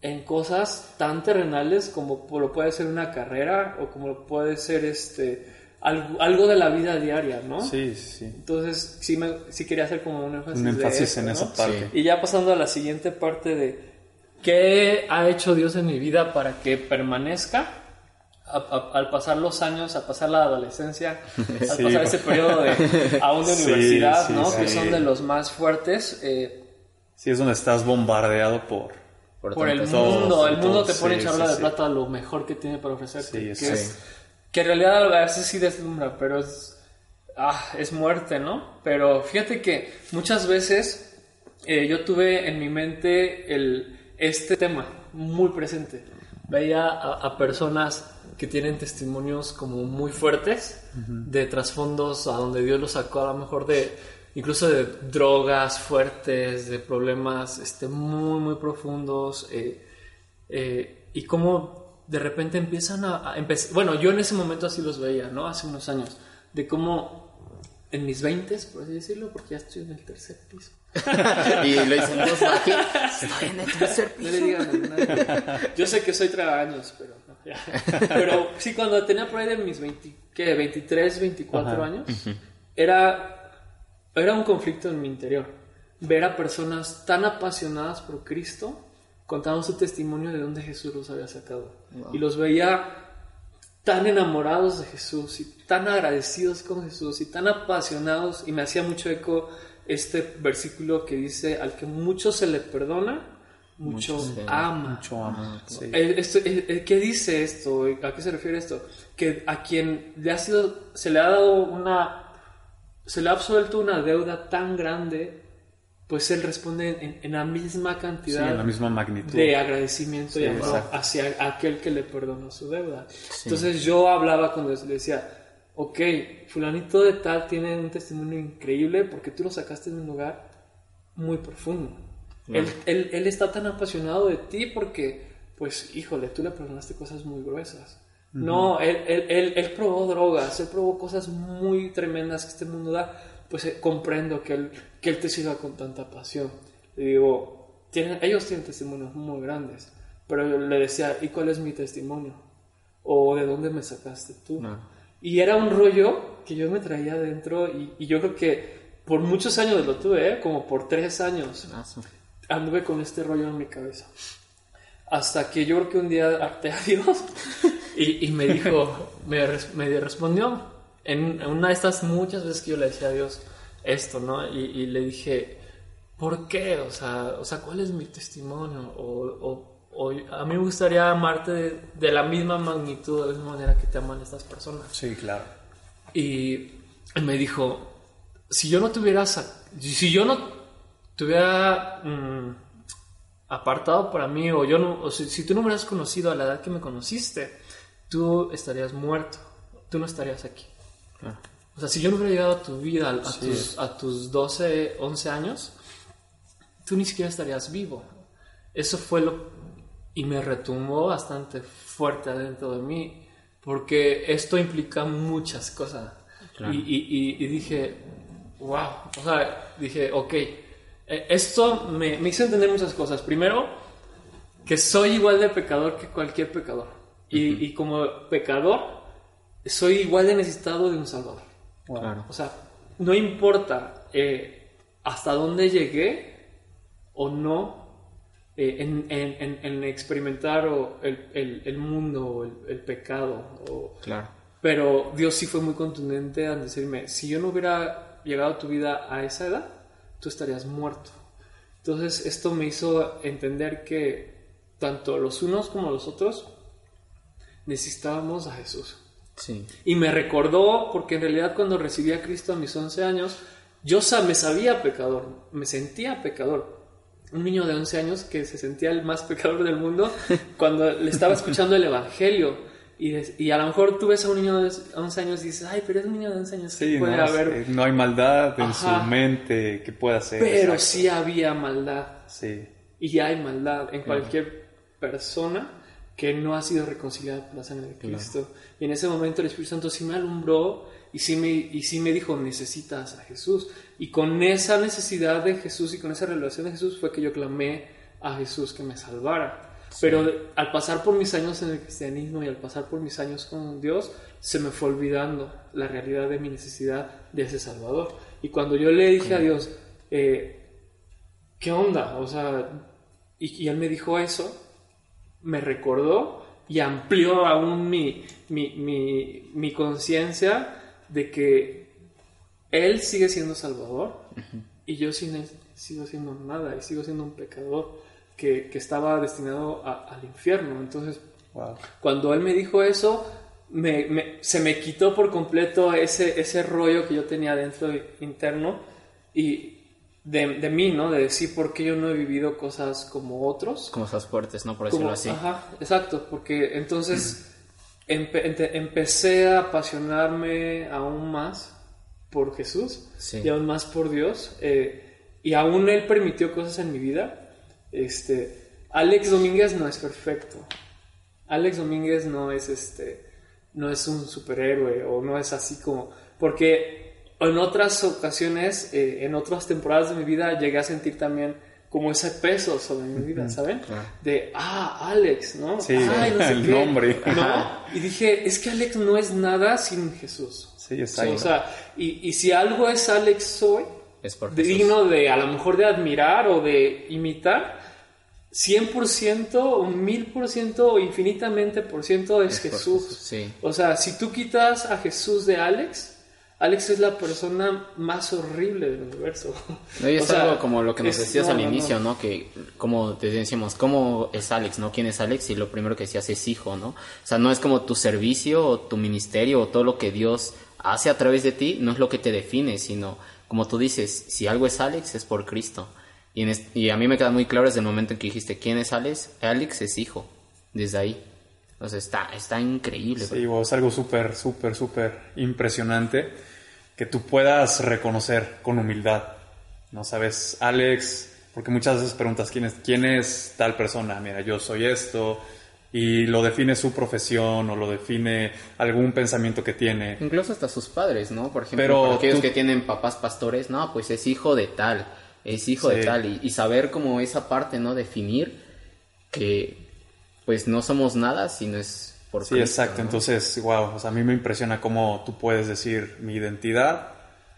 S3: en cosas tan terrenales como lo puede ser una carrera o como puede ser este, algo, algo de la vida diaria, ¿no?
S5: Sí, sí, sí.
S3: Entonces sí, me, sí quería hacer como un énfasis,
S5: Un
S3: de
S5: énfasis
S3: eso,
S5: en
S3: ¿no?
S5: esa parte.
S3: Y ya pasando a la siguiente parte de qué ha hecho Dios en mi vida para que permanezca. A- a- al pasar los años, al pasar la adolescencia, al
S5: Sí.
S3: pasar ese periodo de, aún de
S5: Sí,
S3: universidad,
S5: sí,
S3: ¿no? que
S5: sí.
S3: son de los más fuertes, eh,
S5: Sí, es donde estás bombardeado por...
S3: por el
S5: todo,
S3: mundo. El mundo te
S5: sí,
S3: pone en charla
S5: sí,
S3: de
S5: sí.
S3: plata lo mejor que tiene para ofrecerte.
S5: Sí,
S3: que,
S5: sí.
S3: es- que en realidad a veces sí deslumbra, pero es, ah, es muerte, ¿no? Pero fíjate que muchas veces eh, yo tuve en mi mente el, este tema muy presente. Veía a, a personas que tienen testimonios como muy fuertes de trasfondos a donde Dios los sacó a lo mejor de incluso de drogas fuertes, de problemas este, muy muy profundos eh, eh, y cómo de repente empiezan a, a empe- bueno yo en ese momento así los veía no hace unos años de cómo en mis 20 por así decirlo porque ya estoy en el tercer piso
S4: y lo hice en voz bajita. Estoy en el tercer
S3: No le digan a nadie. Yo sé que soy tragaños, pero no, ya. Pero sí, cuando tenía por ahí de mis 20, ¿qué? 23, 24
S5: Ajá.
S3: años, era, era un conflicto en mi interior. Ver a personas tan apasionadas por Cristo contando su testimonio de dónde Jesús los había sacado. Y los veía tan enamorados de Jesús y tan agradecidos con Jesús y tan apasionados y me hacía mucho eco este versículo que dice al que mucho se le perdona mucho,
S4: Mucho
S3: ama
S5: Mucho ama. Sí.
S3: Eh, esto- eh, eh, ¿Qué dice esto? ¿A qué se refiere esto? Que a quien le ha sido, se le ha dado una, se le ha absuelto una deuda tan grande, pues él responde en, en la misma
S5: Sí,
S3: cantidad
S5: en la misma magnitud.
S3: de agradecimiento y
S5: Sí,
S3: amor
S5: exacto.
S3: hacia aquel que le perdonó su deuda. Entonces yo hablaba cuando le decía, ok, fulanito de tal tiene un testimonio increíble porque tú lo sacaste de un lugar muy profundo. Él, él- él está tan apasionado de ti porque, pues, híjole, tú le perdonaste cosas muy gruesas. No, él, él, él, él probó drogas, él probó cosas muy tremendas que este mundo da. Pues eh, comprendo que él, que él te siga con tanta pasión. Le digo, tienen, ellos tienen testimonios muy grandes, pero yo le decía, ¿y cuál es mi testimonio? ¿O de dónde me sacaste tú?
S4: No.
S3: Y era un rollo que yo me traía adentro y, y yo creo que por muchos años lo tuve, ¿eh? como por tres años
S4: Ah,
S3: anduve con este rollo en mi cabeza. Hasta que yo creo que un día harté a Dios y, y me dijo, me, me respondió en, una de estas muchas veces que yo le decía a Dios esto, ¿no? Y, y le dije, ¿por qué? O sea, o sea, ¿cuál es mi testimonio? O, o- o a mí me gustaría amarte de, de la misma magnitud, de la misma manera que te aman estas personas.
S5: Sí, claro.
S3: Y me dijo, si yo no te hubiera, si yo no te hubiera mm, apartado para mí, o yo no, o si, si tú no me hubieras conocido a la edad que me conociste, tú estarías muerto, tú no estarías aquí. O sea, si yo no hubiera llegado a tu vida, a, tus, a tus 12, 11 años, tú ni siquiera estarías vivo. Eso fue lo... Y me retumbó bastante fuerte adentro de mí, porque esto implica muchas cosas.
S4: Claro.
S3: Y, y- y- y dije, wow, o sea, dije, ok, eh, esto me, me hizo entender muchas cosas. Primero, que soy igual de pecador que cualquier pecador. y, y como pecador, soy igual de necesitado de un Salvador.
S4: Claro.
S3: O sea, no importa eh, hasta dónde llegué o no eh, en, en- en- en experimentar o el, el- el mundo o el, el pecado. o-
S4: Claro.
S3: pero Dios sí fue muy contundente al decirme, si yo no hubiera llegado a tu vida a esa edad, tú estarías muerto. Entonces esto me hizo entender que tanto los unos como los otros necesitábamos a Jesús.
S4: Sí.
S3: Y me recordó, porque en realidad cuando recibí a Cristo a mis 11 años, yo me sabía pecador, me sentía pecador. Un niño de 11 años que se sentía el más pecador del mundo cuando le estaba escuchando el Evangelio. Y, des- y a lo mejor tú ves a un niño de 11 años y dices, ay, pero es un niño de 11 años, ¿qué
S5: Sí,
S3: puede
S5: no,
S3: haber?
S5: No hay maldad en
S3: Ajá.
S5: su mente que pueda ser.
S3: Pero
S5: exacto.
S3: sí había maldad.
S5: Sí,
S3: Y hay maldad en cualquier persona que no ha sido reconciliada por la sangre de Cristo. Y en ese momento el Espíritu Santo sí me alumbró y sí me, y sí me dijo, necesitas a Jesús. Y con esa necesidad de Jesús y con esa revelación de Jesús fue que yo clamé a Jesús que me salvara. Pero al pasar por mis años en el cristianismo y al pasar por mis años con Dios, se me fue olvidando la realidad de mi necesidad de ese Salvador. Y cuando yo le dije a Dios, eh, ¿qué onda? O sea, y, y él me dijo eso, me recordó y amplió aún mi, mi, mi, mi conciencia de que él sigue siendo Salvador y yo sin- sigo siendo nada y sigo siendo un pecador que, que estaba destinado a- al infierno. Entonces,
S5: wow.
S3: cuando él me dijo eso, me- me- se me quitó por completo ese, ese rollo que yo tenía dentro interno y de, de mí, ¿no? De decir por qué yo no he vivido cosas como otros.
S4: Como esas fuertes, ¿no? Por decirlo
S3: Como-
S4: así.
S3: Ajá, exacto, porque entonces empe- ente- empecé a apasionarme aún más por Jesús
S4: Sí.
S3: y aún más por Dios. eh, y aún Él permitió cosas en mi vida. Este, Alex Domínguez no es perfecto. Alex Domínguez no es este, no es un superhéroe o no es así como, porque en otras ocasiones, eh, en otras temporadas de mi vida llegué a sentir también como ese peso sobre mi vida, ¿saben? De, ah, Alex, ¿no?
S5: Sí,
S3: Ay, no sé
S5: el
S3: qué.
S5: nombre.
S3: ¿No? Y dije, es que Alex no es nada sin Jesús.
S5: Sí, exacto.
S3: O sea, y, y si algo es Alex hoy,
S4: Es por Jesús.
S3: digno de a lo mejor de admirar o de imitar, 100% o 1000% o infinitamente por ciento es,
S4: Es por
S3: Jesús.
S4: Jesús, sí.
S3: O sea, si tú quitas a Jesús de Alex, Alex es la persona más horrible del universo.
S4: No, y es
S3: O sea,
S4: algo como lo que nos
S3: es-
S4: decías
S3: no,
S4: al
S3: no,
S4: inicio, ¿no? Que como te decíamos, ¿cómo es Alex, no? ¿Quién es Alex? Y lo primero que decías es hijo, ¿no? O sea, no es como tu servicio o tu ministerio o todo lo que Dios hace a través de ti, no es lo que te define, sino como tú dices, si algo es Alex es por Cristo. Y, en y a mí me queda muy claro desde el momento en que dijiste, ¿quién es Alex? Alex es hijo, desde ahí. O sea, está, está increíble.
S5: Sí, es algo súper, súper, súper impresionante que tú puedas reconocer con humildad. No sabes, Alex, porque muchas veces preguntas quién es, quién es tal persona. Mira, yo soy esto y lo define su profesión o lo define algún pensamiento que tiene.
S4: Incluso hasta sus padres, ¿no? Por ejemplo,
S5: Pero
S4: para aquellos
S5: tú-
S4: que tienen papás pastores, no, pues es hijo de tal, es hijo de tal, y, y saber como esa parte, ¿no? Definir que pues no somos nada si no es por
S5: Sí,
S4: Cristo,
S5: exacto.
S4: ¿no?
S5: Entonces, wow, o sea, a mí me impresiona cómo tú puedes decir mi identidad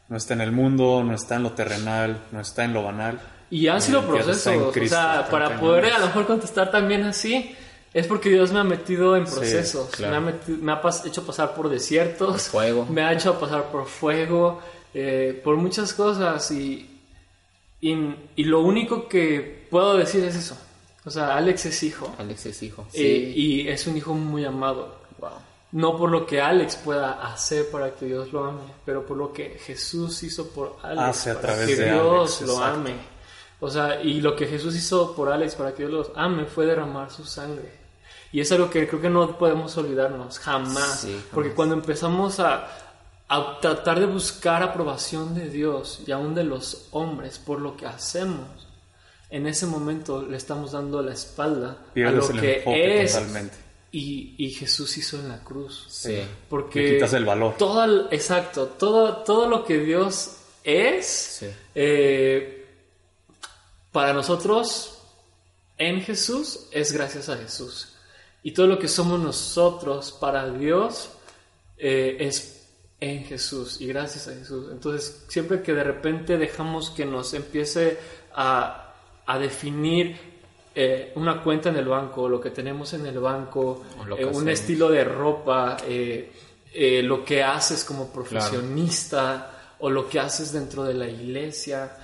S5: no está en el mundo, no está en lo terrenal, no está en lo banal.
S3: Y han sido
S5: está en
S3: procesos, o
S5: Cristo,
S3: sea, para poder a lo mejor contestar también así, es porque Dios me ha metido en procesos,
S4: claro.
S3: me, ha meti- me ha pas- hecho pasar por desiertos,
S4: Por fuego.
S3: me ha hecho pasar por fuego, eh, por muchas cosas y, y, y lo único que puedo decir es eso, o sea, Alex es hijo
S4: Alex es hijo.
S3: eh, y es un hijo muy amado.
S4: Wow.
S3: No por lo que Alex pueda hacer para que Dios lo ame, pero por lo que Jesús hizo por Alex
S5: Hace a
S3: para
S5: través
S3: que
S5: de
S3: Dios
S5: Alex,
S3: lo
S5: exacto.
S3: ame. O sea, y lo que Jesús hizo por Alex para que Dios los ame fue derramar su sangre. Y es algo que creo que no podemos olvidarnos jamás.
S4: Sí, jamás.
S3: Porque cuando empezamos a, a tratar de buscar aprobación de Dios y aún de los hombres por lo que hacemos, en ese momento le estamos dando la espalda a lo
S5: el
S3: que es
S5: totalmente.
S3: y, y Jesús hizo en la cruz.
S4: Sí.
S3: Porque
S5: Le quitas el valor.
S3: Todo exacto, todo, todo lo que Dios es,
S4: Sí.
S3: eh, para nosotros en Jesús es gracias a Jesús. Y todo lo que somos nosotros para Dios eh, es en Jesús y gracias a Jesús. Entonces, siempre que de repente dejamos que nos empiece a, a definir eh, una cuenta en el banco, lo que tenemos en el banco, eh, un
S4: hacemos.
S3: estilo de ropa, eh, lo que haces como profesionista o lo que haces dentro de la iglesia.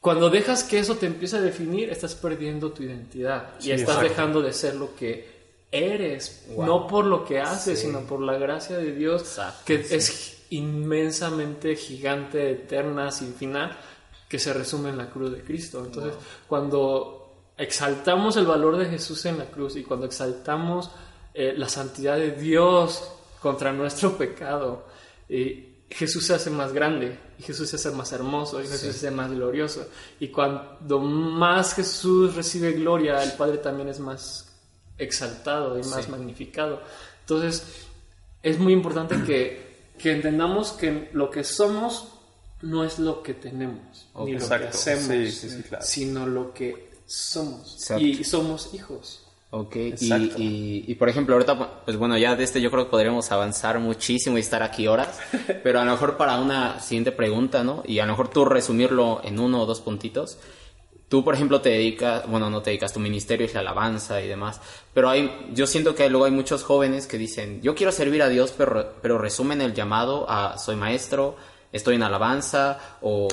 S3: cuando dejas que eso te empiece a definir, estás perdiendo tu identidad y estás
S5: exacto.
S3: dejando de ser lo que eres,
S4: Wow.
S3: no por lo que haces,
S4: Sí.
S3: sino por la gracia de Dios,
S4: Exacto,
S3: que
S4: sí.
S3: es inmensamente gigante, eterna, sin final, que se resume en la cruz de Cristo. Entonces, cuando exaltamos el valor de Jesús en la cruz y cuando exaltamos eh, la santidad de Dios contra nuestro pecado, eh, Jesús se hace más grande y Jesús se hace más hermoso y Jesús se hace más glorioso. Y cuando más Jesús recibe gloria, el Padre también es más exaltado y más
S4: Sí.
S3: magnificado. Entonces, es muy importante que, que entendamos que lo que somos no es lo que tenemos, ni lo que
S5: Exacto.
S3: hacemos,
S5: Sí, sí, claro.
S3: sino lo que somos.
S4: Exacto.
S3: Y somos hijos.
S4: Ok, y,
S5: Exacto.
S4: y, y, por ejemplo, ahorita, pues bueno, ya de este yo creo que podríamos avanzar muchísimo y estar aquí horas, pero a lo mejor para una siguiente pregunta, ¿no? Y a lo mejor tú resumirlo en uno o dos puntitos. Tú, por ejemplo, te dedicas, bueno, no te dedicas, tu ministerio es la alabanza y demás, pero hay, yo siento que luego hay muchos jóvenes que dicen, yo quiero servir a Dios, pero, pero resumen el llamado a soy maestro, estoy en alabanza o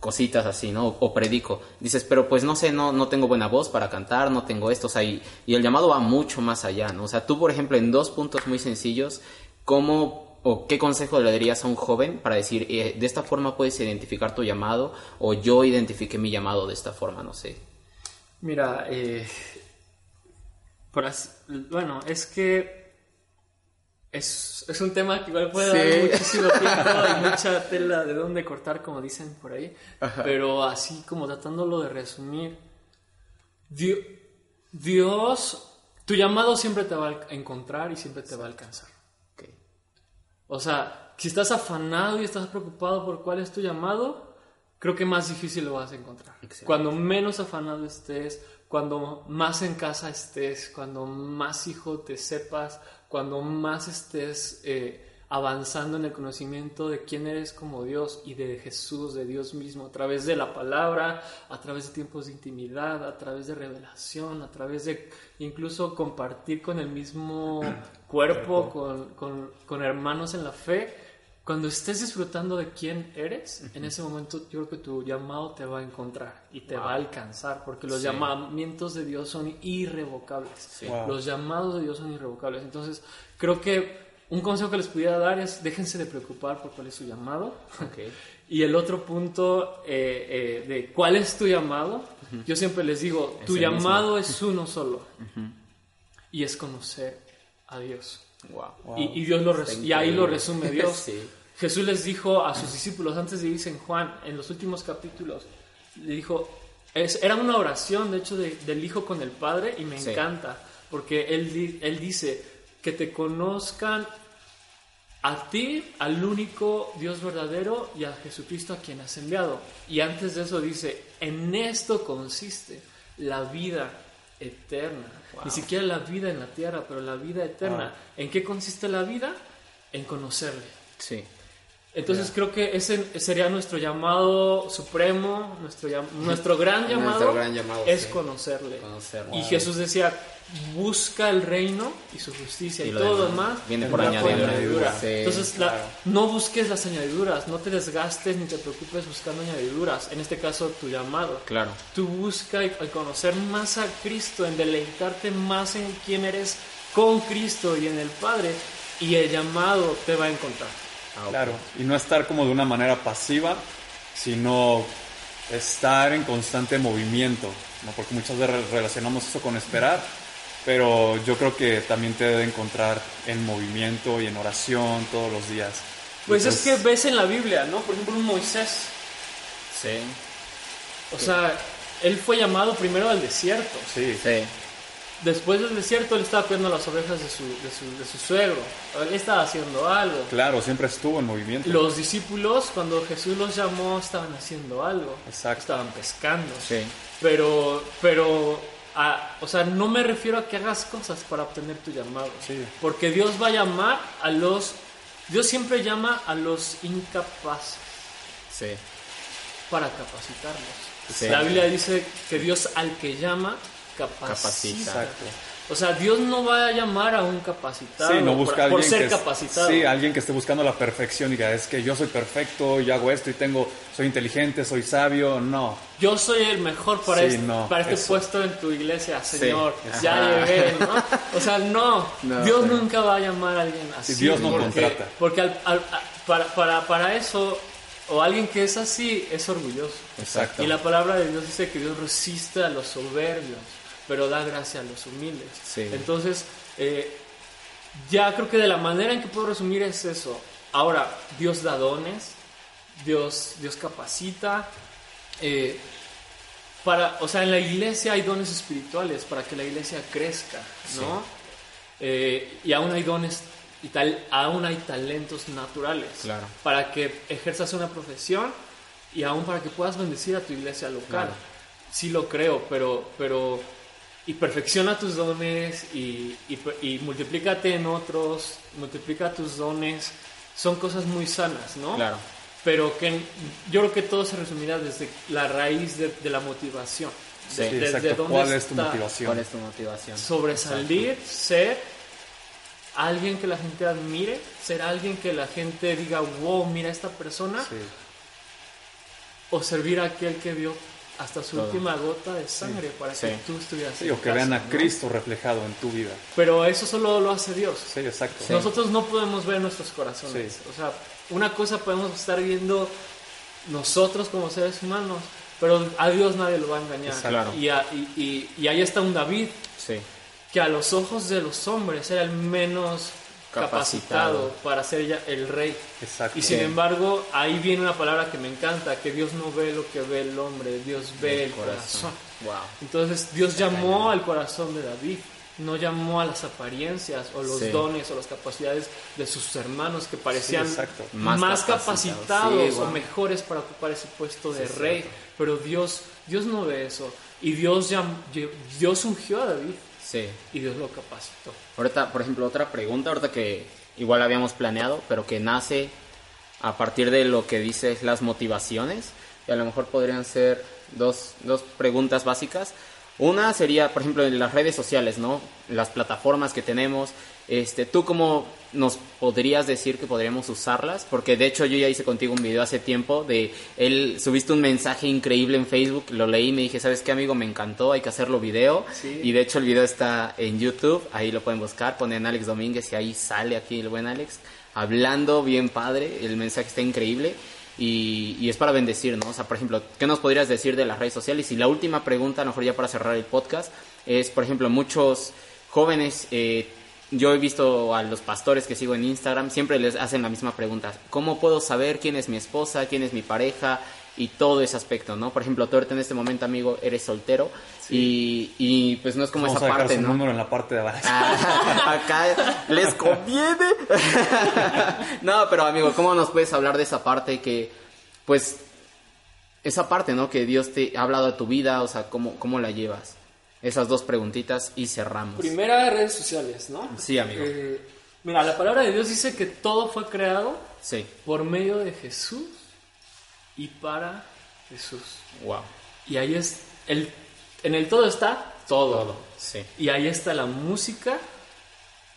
S4: cositas así, ¿no? O predico. Dices, pero pues no sé, no, no tengo buena voz para cantar, no tengo esto, o sea, y, y el llamado va mucho más allá, ¿no? O sea, tú, por ejemplo, en dos puntos muy sencillos, ¿cómo o qué consejo le darías a un joven para decir, eh, de esta forma puedes identificar tu llamado o yo identifiqué mi llamado de esta forma, no sé?
S3: Mira, eh, bueno, es que es, es un tema que igual puede
S4: Sí.
S3: dar muchísimo tiempo y mucha tela de dónde cortar, como dicen por ahí. Pero así como tratándolo de resumir, Dio- Dios, tu llamado siempre te va a encontrar y siempre te va a alcanzar. O sea, si estás afanado y estás preocupado por cuál es tu llamado, creo que más difícil lo vas a encontrar.
S4: Excelente.
S3: Cuando menos afanado estés, cuando más en casa estés, cuando más hijo te sepas, cuando más estés eh, avanzando en el conocimiento de quién eres como Dios y de Jesús, de Dios mismo, a través de la palabra, a través de tiempos de intimidad, a través de revelación, a través de incluso compartir con el mismo cuerpo, con, con- con hermanos en la fe. Cuando estés disfrutando de quién eres, en ese momento yo creo que tu llamado te va a encontrar y te va a alcanzar, porque los
S4: Sí.
S3: llamamientos de Dios son irrevocables.
S5: Wow.
S3: Los llamados de Dios son irrevocables. Entonces, creo que un consejo que les pudiera dar es déjense de preocupar por cuál es su llamado.
S4: Ok.
S3: Y el otro punto eh, eh, de cuál es tu llamado, yo siempre les digo, tu
S4: el mismo.
S3: llamado es uno solo y es conocer a Dios.
S4: Wow.
S3: Y, y Dios lo y ahí lo resume Dios.
S4: Sí.
S3: Jesús les dijo a sus discípulos antes de irse en Juan, en los últimos capítulos, le dijo, es, era una oración de hecho de- del Hijo con el Padre y me
S4: Sí.
S3: encanta, porque él, él dice que te conozcan a ti, al único Dios verdadero y a Jesucristo a quien has enviado. Y antes de eso dice, en esto consiste la vida eterna. Ni siquiera la vida en la tierra, pero la vida eterna. ¿En qué consiste la vida? En conocerle.
S4: Sí.
S3: Entonces creo que ese sería nuestro llamado supremo, nuestro, nuestro gran
S4: Nuestro
S3: llamado,
S4: gran llamado,
S3: es
S4: sí.
S3: conocerle.
S4: Conocerle.
S3: Y. Jesús decía, busca el reino y su justicia y,
S4: Y lo
S3: todo lo
S4: demás
S3: demás
S4: viene por
S3: vendrá
S4: añadidura. Sí,
S3: Entonces la- no busques las añadiduras, no te desgastes ni te preocupes buscando añadiduras. En este caso tu llamado.
S4: Claro.
S3: Tú busca y- y conocer más a Cristo, en deleitarte más en quién eres con Cristo y en el Padre y el llamado te va a encontrar.
S4: Ah.
S5: Claro, y no estar como de una manera pasiva, sino estar en constante movimiento, ¿no? porque muchas veces relacionamos eso con esperar, pero yo creo que también te debe encontrar en movimiento y en oración todos los días.
S3: Pues
S5: Y
S3: es que ves en la Biblia, ¿no? Por ejemplo, un Moisés.
S4: Sí.
S3: O sea, él fue llamado primero al desierto.
S5: Sí,
S4: Sí.
S3: después del desierto él estaba cuidando las ovejas de su, de su, de su suegro. Él estaba haciendo algo.
S5: Claro, siempre estuvo en movimiento.
S3: Los discípulos, cuando Jesús los llamó, estaban haciendo algo.
S5: Exacto.
S3: Estaban pescando.
S4: Sí.
S3: Pero, pero, a- o sea, no me refiero a que hagas cosas para obtener tu llamado.
S5: Sí.
S3: Porque Dios va a llamar a los, Dios siempre llama a los incapaces
S4: Sí.
S3: para capacitarlos.
S4: Sí.
S3: La Biblia dice que Dios al que llama capacita.
S4: Capacita.
S5: Exacto.
S3: O sea, Dios no va a llamar a un capacitado
S5: Sí, no
S3: por-
S5: busca
S3: ser
S5: que
S3: capacitado.
S5: Sí, alguien que esté buscando la perfección y diga, es que yo soy perfecto, yo hago esto y tengo, soy inteligente, soy sabio. No,
S3: Yo soy el mejor para
S5: Sí,
S3: este,
S5: no,
S3: para este
S5: eso.
S3: puesto en tu iglesia,
S4: Sí,
S3: Señor.
S4: ajá.
S3: ya llegué, ¿no? O sea, no.
S4: No,
S3: Dios nunca va a llamar a alguien así.
S5: Sí, Dios no
S3: porque,
S5: contrata.
S3: Porque al- al- a- para, para, para eso, o alguien que es así, es orgulloso.
S5: exacto.
S3: Y la palabra de Dios dice que Dios resiste a los soberbios, pero da gracia a los humildes.
S4: Sí.
S3: Entonces, eh, ya creo que de la manera en que puedo resumir es eso. Ahora, Dios da dones, Dios, Dios capacita. eh, para, o sea, en la iglesia hay dones espirituales para que la iglesia crezca, ¿no? Eh, y aún hay dones y tal, aún hay talentos naturales
S4: Claro.
S3: para que ejerzas una profesión y aún para que puedas bendecir a tu iglesia local.
S4: Claro.
S3: Sí lo creo, pero, pero y perfecciona tus dones y, y, y multiplícate en otros, multiplica tus dones. Son cosas muy sanas, ¿no?
S4: Claro.
S3: Pero que yo creo que todo se resumirá desde la raíz de, de la motivación.
S4: Sí.
S5: Sí,
S3: Desde
S5: exacto.
S3: dónde
S5: ¿Cuál es tu
S3: está
S5: motivación?
S4: ¿Cuál es tu motivación?
S3: sobresalir, ser alguien que la gente admire, ser alguien que la gente diga, wow, mira esta persona,
S5: Sí.
S3: o servir a aquel que dio hasta su
S4: Todo.
S3: última gota de sangre para
S4: Sí.
S3: que tú estuvieras
S5: Sí,
S3: en
S5: o que vean a
S3: ¿no?
S5: Cristo reflejado en tu vida.
S3: Pero eso solo lo hace Dios.
S5: Sí, exacto.
S3: Nosotros no podemos ver nuestros corazones.
S5: Sí.
S3: O sea, una cosa podemos estar viendo nosotros como seres humanos, pero a Dios nadie lo va a engañar.
S4: Claro.
S3: Y, a- y- y- y ahí está un David
S4: Sí.
S3: que a los ojos de los hombres era el menos capacitado,
S4: Capacitado.
S3: para ser ya el rey.
S5: Exacto.
S3: Y sin embargo, ahí viene una palabra que me encanta, que Dios no ve lo que ve el hombre, Dios ve el corazón.
S4: Wow.
S3: Entonces Dios llamó al corazón de David, no llamó a las apariencias o los
S4: Sí.
S3: dones o las capacidades de sus hermanos que parecían
S5: Sí,
S3: más,
S4: Más
S3: capacitados,
S4: capacitados. Sí,
S3: o mejores para ocupar ese puesto de rey. Pero Dios, Dios no ve eso. Y Dios, llam- Dios ungió a David
S4: Sí.
S3: y Dios lo capacitó.
S4: Ahorita, por ejemplo, otra pregunta, ahorita que igual habíamos planeado, pero que nace a partir de lo que dices las motivaciones, y a lo mejor podrían ser dos, dos preguntas básicas. Una sería, por ejemplo, en las redes sociales, ¿no? Las plataformas que tenemos. Este, ¿Tú cómo nos podrías decir que podríamos usarlas? Porque de hecho yo ya hice contigo un video hace tiempo de él, subiste un mensaje increíble en Facebook, lo leí y me dije, ¿sabes qué amigo? Me encantó, hay que hacerlo video.
S3: Sí.
S4: Y de hecho el video está en YouTube, ahí lo pueden buscar, ponen Alex Domínguez y ahí sale aquí el buen Alex, hablando bien padre, el mensaje está increíble. Y, y es para bendecir, ¿no? O sea, por ejemplo, ¿qué nos podrías decir de las redes sociales? Y la última pregunta, a lo mejor ya para cerrar el podcast, es, por ejemplo, muchos jóvenes, eh, yo he visto a los pastores que sigo en Instagram, siempre les hacen la misma pregunta, ¿cómo puedo saber quién es mi esposa, quién es mi pareja? Y todo ese aspecto, ¿no? Por ejemplo, tú ahorita en este momento, amigo, eres soltero y, y pues no es como
S5: Vamos a
S4: esa
S5: dejar
S4: parte,
S5: su
S4: ¿no?
S5: número en la parte de abajo.
S4: Ah, acá les conviene. no, pero amigo, ¿cómo nos puedes hablar de esa parte que, pues, esa parte, ¿no? Que Dios te ha hablado de tu vida, o sea, ¿cómo, cómo la llevas? Esas dos preguntitas y cerramos.
S3: Primera, redes sociales, ¿no?
S4: Sí, amigo.
S3: Eh, mira, la palabra de Dios dice que todo fue creado
S4: Sí,
S3: por medio de Jesús y para Jesús.
S4: wow.
S3: Y ahí es, el, en el todo está todo.
S4: Sí,
S3: Y ahí está la música,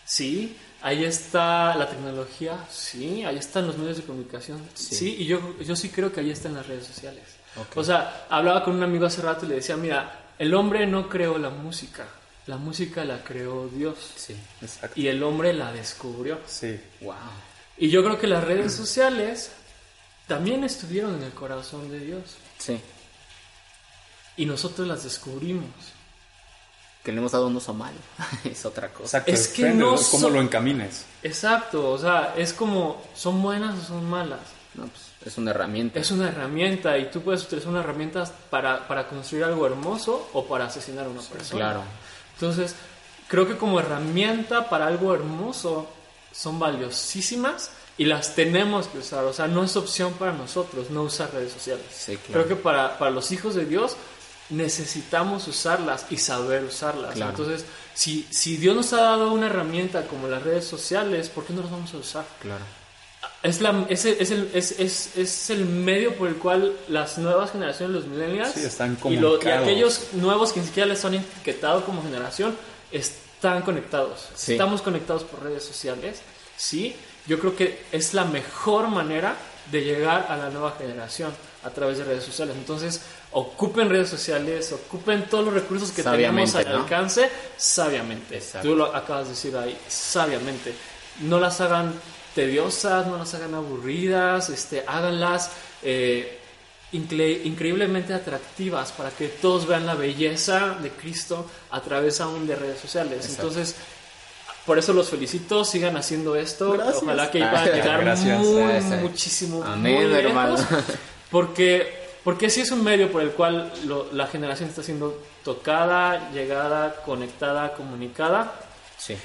S3: sí. Ahí está la tecnología, sí. Ahí están los medios de comunicación, sí. Y yo, yo sí creo que ahí están las redes sociales.
S4: Ok.
S3: O sea, hablaba con un amigo hace rato y le decía, mira, el hombre no creó la música, la música la creó Dios.
S4: sí,
S5: Exacto.
S3: Y el hombre la descubrió.
S5: Sí.
S4: wow.
S3: Y yo creo que las redes sociales también estuvieron en el corazón de Dios.
S4: Sí,
S3: Y nosotros las descubrimos.
S4: que le hemos dado un uso mal, es otra cosa.
S5: Exacto.
S3: Es que no
S5: cómo
S3: so-
S5: lo encamines.
S3: Exacto, o sea, es como, ¿son buenas o son malas?
S4: No, pues, es una herramienta.
S3: Es una herramienta y tú puedes utilizar una herramienta para, para construir algo hermoso o para asesinar a una persona.
S4: Claro.
S3: Entonces, creo que como herramienta para algo hermoso son valiosísimas y las tenemos que usar. O sea, no es opción para nosotros no usar redes sociales.
S4: Sí, claro.
S3: Creo que para, para los hijos de Dios necesitamos usarlas y saber usarlas.
S4: Claro.
S3: Entonces, si, si Dios nos ha dado una herramienta como las redes sociales, ¿por qué no las vamos a usar?
S4: Claro.
S3: Es, la, es, el, es, el, es, es, es el medio por el cual las nuevas generaciones, los millennials,
S5: Sí, están
S3: y, lo- y aquellos nuevos que ni siquiera les han etiquetado como generación, están conectados.
S4: Sí.
S3: Estamos conectados por redes sociales, ¿sí? Yo creo que es la mejor manera de llegar a la nueva generación a través de redes sociales. Entonces, ocupen redes sociales, ocupen todos los recursos que tenemos
S4: Sabiamente,
S3: al
S4: ¿no?
S3: alcance, sabiamente.
S4: Exacto.
S3: Tú lo acabas de decir ahí, sabiamente. No las hagan tediosas, no las hagan aburridas, este, háganlas eh, incre- increíblemente atractivas para que todos vean la belleza de Cristo a través aún de redes sociales.
S4: Exacto.
S3: Entonces, por eso los felicito, sigan haciendo esto.
S4: Gracias.
S3: Ojalá que
S4: Ah,
S3: puedan llegar
S5: gracias.
S3: muy,
S4: Gracias.
S3: muchísimo,
S4: Amén,
S3: muy
S4: hermano.
S3: lejos. Porque, porque sí es un medio por el cual lo- la generación está siendo tocada, llegada, conectada, comunicada,
S4: Sí.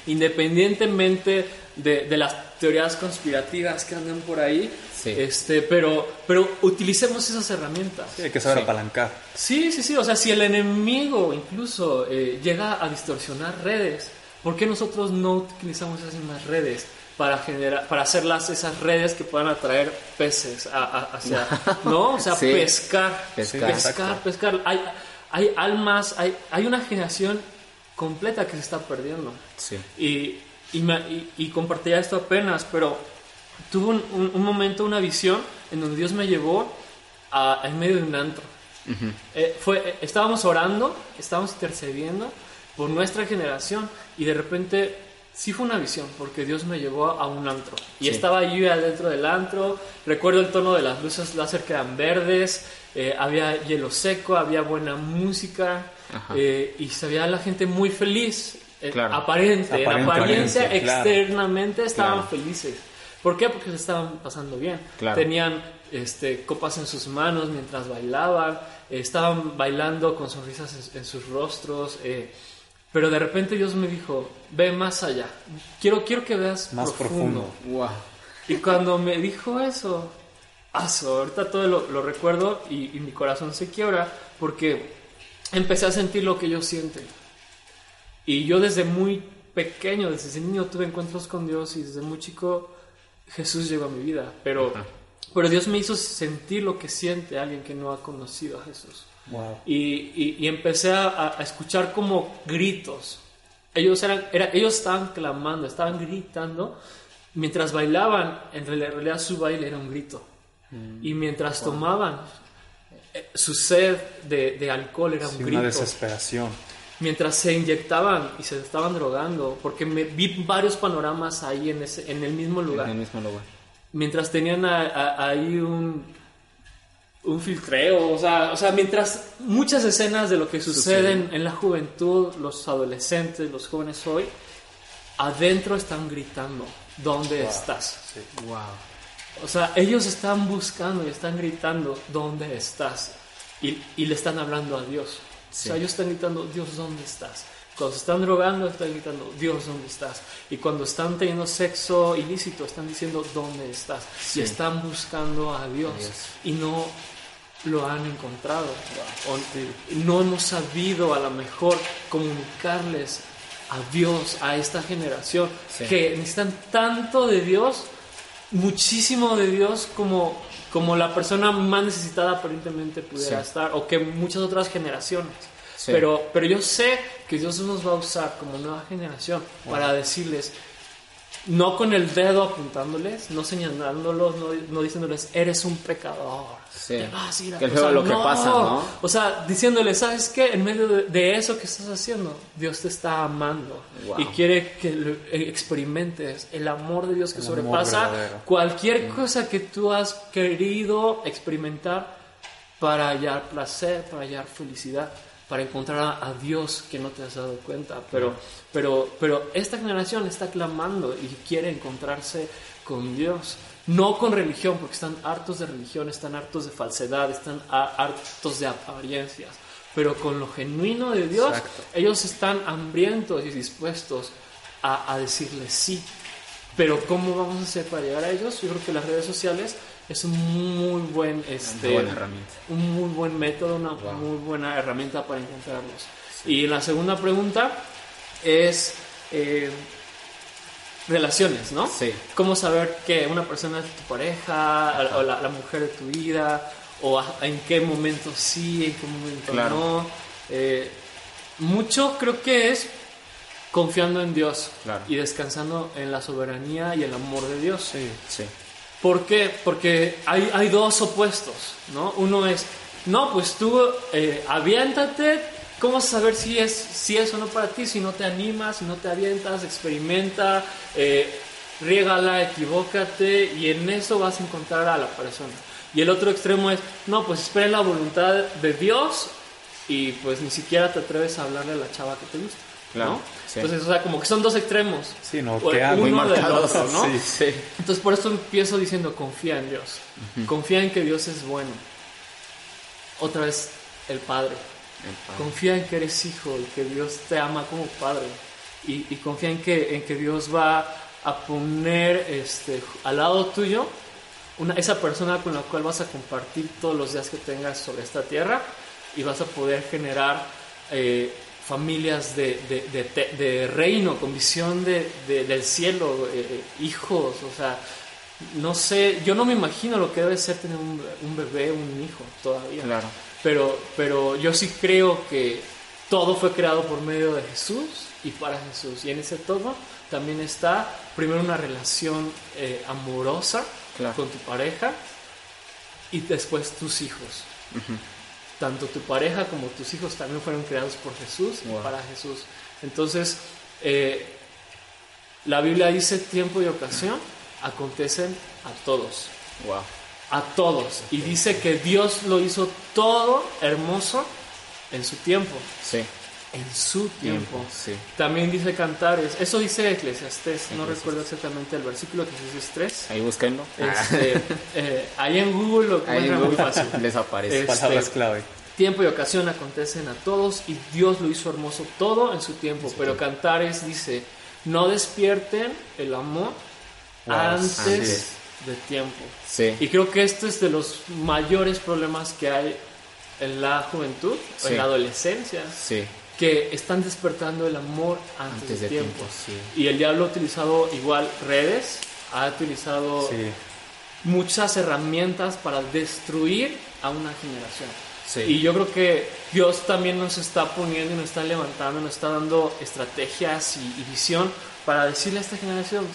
S3: independientemente de, de las teorías conspirativas que andan por ahí.
S4: Sí.
S3: Este, pero, pero utilicemos esas herramientas.
S5: Sí, hay que saber
S4: Sí.
S5: apalancar.
S3: Sí, sí, sí. O sea, si el enemigo incluso eh, llega a distorsionar redes, ¿por qué nosotros no utilizamos esas mismas redes para generar, para hacerlas esas redes que puedan atraer peces a- a- hacia, ¿no? O sea,
S4: Sí.
S3: pescar,
S4: Pescar.
S3: pescar, pescar. Hay, hay almas, hay, hay una generación completa que se está perdiendo.
S4: Sí.
S3: Y, y, me- y- y compartía esto apenas, pero tuve un, un- un momento, una visión en donde Dios me llevó a, en medio de un antro. Eh, fue, eh, estábamos orando, estábamos intercediendo por nuestra generación y de repente sí fue una visión porque Dios me llevó a un antro y
S4: Sí.
S3: estaba yo adentro del antro. Recuerdo el tono de las luces láser que eran verdes, eh, había hielo seco, había buena música. Eh, y se veía la gente muy feliz. eh,
S4: Claro.
S3: aparente, en apariencia,
S5: claro.
S3: externamente estaban
S4: Claro.
S3: felices. ¿Por qué? Porque se estaban pasando bien.
S4: Claro.
S3: Tenían este, copas en sus manos mientras bailaban, eh, estaban bailando con sonrisas en, en sus rostros. eh, pero de repente Dios me dijo, ve más allá. Quiero, quiero que veas
S5: Más profundo.
S4: Wow.
S3: y cuando me dijo eso, aso, ahorita todo lo, lo recuerdo y, y mi corazón se quiebra porque empecé a sentir lo que ellos sienten. Y yo desde muy pequeño, desde niño tuve encuentros con Dios y desde muy chico Jesús llegó a mi vida. Pero,
S4: Ajá.
S3: pero Dios me hizo sentir lo que siente alguien que no ha conocido a Jesús.
S5: Wow.
S3: Y, y- y empecé a, a escuchar como gritos. Ellos, eran, era- ellos estaban clamando, estaban gritando. Mientras bailaban, en real- en realidad su baile era un grito. Y mientras tomaban, su sed de, de alcohol era un
S5: Sí,
S3: grito
S5: una desesperación.
S3: mientras se inyectaban y se estaban drogando, porque me vi varios panoramas ahí en, ese, en el mismo
S4: En
S3: lugar,
S4: el mismo lugar.
S3: mientras tenían a- a- ahí un, un filtreo, o sea, o sea, mientras muchas escenas de lo que sucede en, en la juventud, los adolescentes, los jóvenes hoy, adentro están gritando, ¿dónde estás?
S4: Wow.
S3: O sea, ellos están buscando y están gritando, ¿dónde estás? Y, y le están hablando a Dios.
S4: Sí.
S3: O sea, ellos están gritando, Dios, ¿dónde estás? Cuando se están drogando, están gritando, Dios, ¿dónde estás? Y cuando están teniendo sexo ilícito, están diciendo, ¿dónde estás?
S4: Sí.
S3: Y están buscando a Dios.
S4: Dios.
S3: Y no lo han encontrado. O no hemos sabido a lo mejor comunicarles a Dios, a esta generación,
S4: Sí.
S3: que necesitan tanto de Dios, muchísimo de Dios como, como la persona más necesitada aparentemente pudiera
S4: Sí.
S3: estar, o que muchas otras generaciones.
S4: Sí.
S3: Pero, pero yo sé que Dios nos va a usar como nueva generación para decirles, no con el dedo apuntándoles, no señalándolos, no, no diciéndoles, eres un pecador.
S4: Sí.
S3: Te vas a ir a
S4: Que es
S3: o sea,
S4: lo que pasa, ¿no?
S3: O sea, diciéndoles, ¿sabes qué? En medio de, de eso que estás haciendo, Dios te está amando
S4: Wow.
S3: y quiere que experimentes el amor de Dios que
S5: El
S3: sobrepasa cualquier cosa que tú has querido experimentar para hallar placer, para hallar felicidad, para encontrar a, a Dios que no te has dado cuenta. Pero, pero, pero esta generación está clamando y quiere encontrarse con Dios. No con religión, porque están hartos de religión, están hartos de falsedad, están hartos de apariencias. pero con lo genuino de Dios,
S5: Exacto.
S3: ellos están hambrientos y dispuestos a, a decirle sí. Pero ¿cómo vamos a hacer para llegar a ellos? Yo creo que las redes sociales es un muy buen, este,
S4: buena herramienta.
S3: un muy buen método, una
S4: Wow.
S3: muy buena herramienta para encontrarlos. Y la segunda pregunta es eh, relaciones, ¿no?
S4: Sí.
S3: ¿Cómo saber que una persona es tu pareja o la, la mujer de tu vida? ¿O a- en qué momento sí, en qué momento
S4: Claro.
S3: no? Eh, mucho creo que es confiando en Dios
S4: Claro.
S3: y descansando en la soberanía y el amor de Dios.
S4: Sí.
S3: ¿Por qué? Porque hay, hay dos opuestos, ¿no? Uno es, no, pues tú eh, aviéntate, ¿cómo vas a saber si es, si es o no para ti? Si no te animas, si no te avientas, experimenta, eh, riégala, equivócate y en eso vas a encontrar a la persona. Y el otro extremo es, no, pues espera la voluntad de Dios y pues ni siquiera te atreves a hablarle a la chava que te gusta.
S4: Claro,
S3: ¿no?
S4: sí.
S3: Entonces, o sea, como que son dos extremos.
S5: Sí, no,
S3: O- uno
S4: Muy
S3: del otro, ¿no?
S5: Sí.
S4: Sí.
S3: Entonces por eso empiezo diciendo confía en Dios. Confía en que Dios es bueno. Otra vez el Padre. Confía en que eres hijo y que Dios te ama como Padre. Y, y confía en que, en que Dios va a poner este, al lado tuyo una, esa persona con la cual vas a compartir todos los días que tengas sobre esta tierra y vas a poder generar eh, familias de, de- de reino, con visión de, de- del cielo, eh, eh, hijos, o sea, no sé, yo no me imagino lo que debe ser tener un, un bebé, un hijo todavía.
S4: Claro.
S3: Pero, pero yo sí creo que todo fue creado por medio de Jesús y para Jesús. Y en ese todo también está primero una relación eh, amorosa
S4: Claro.
S3: con tu pareja y después tus hijos. Tanto tu pareja como tus hijos también fueron creados por Jesús y para Jesús. Entonces, eh, la Biblia dice tiempo y ocasión acontecen a todos
S4: Wow.
S3: A todos. Y dice que Dios lo hizo todo hermoso en su tiempo.
S4: Sí.
S3: En su tiempo.
S4: Tiempo, sí.
S3: También dice Cantares. Eso dice Eclesiastés. No recuerdo exactamente el versículo, Eclesiastés 3.
S4: Ahí búsquenlo.
S3: Este, eh, ahí en Google lo
S4: Ahí
S3: encuentran muy fácil.
S4: les aparece.
S5: Palabras
S3: este,
S5: clave.
S3: Tiempo y ocasión acontecen a todos y Dios lo hizo hermoso todo en su tiempo. Pero Cantares dice, no despierten el amor
S5: Wow,
S3: antes. De tiempo.
S4: Sí.
S3: Y creo que este es de los mayores problemas que hay en la juventud, o en la adolescencia,
S4: Sí.
S3: que están despertando el amor antes,
S4: Antes
S3: de, tiempo.
S4: tiempo, sí.
S3: Y el diablo ha utilizado igual redes, ha utilizado muchas herramientas para destruir a una generación.
S4: Sí.
S3: Y yo creo que Dios también nos está poniendo y nos está levantando, nos está dando estrategias y, y visión para decirle a esta generación,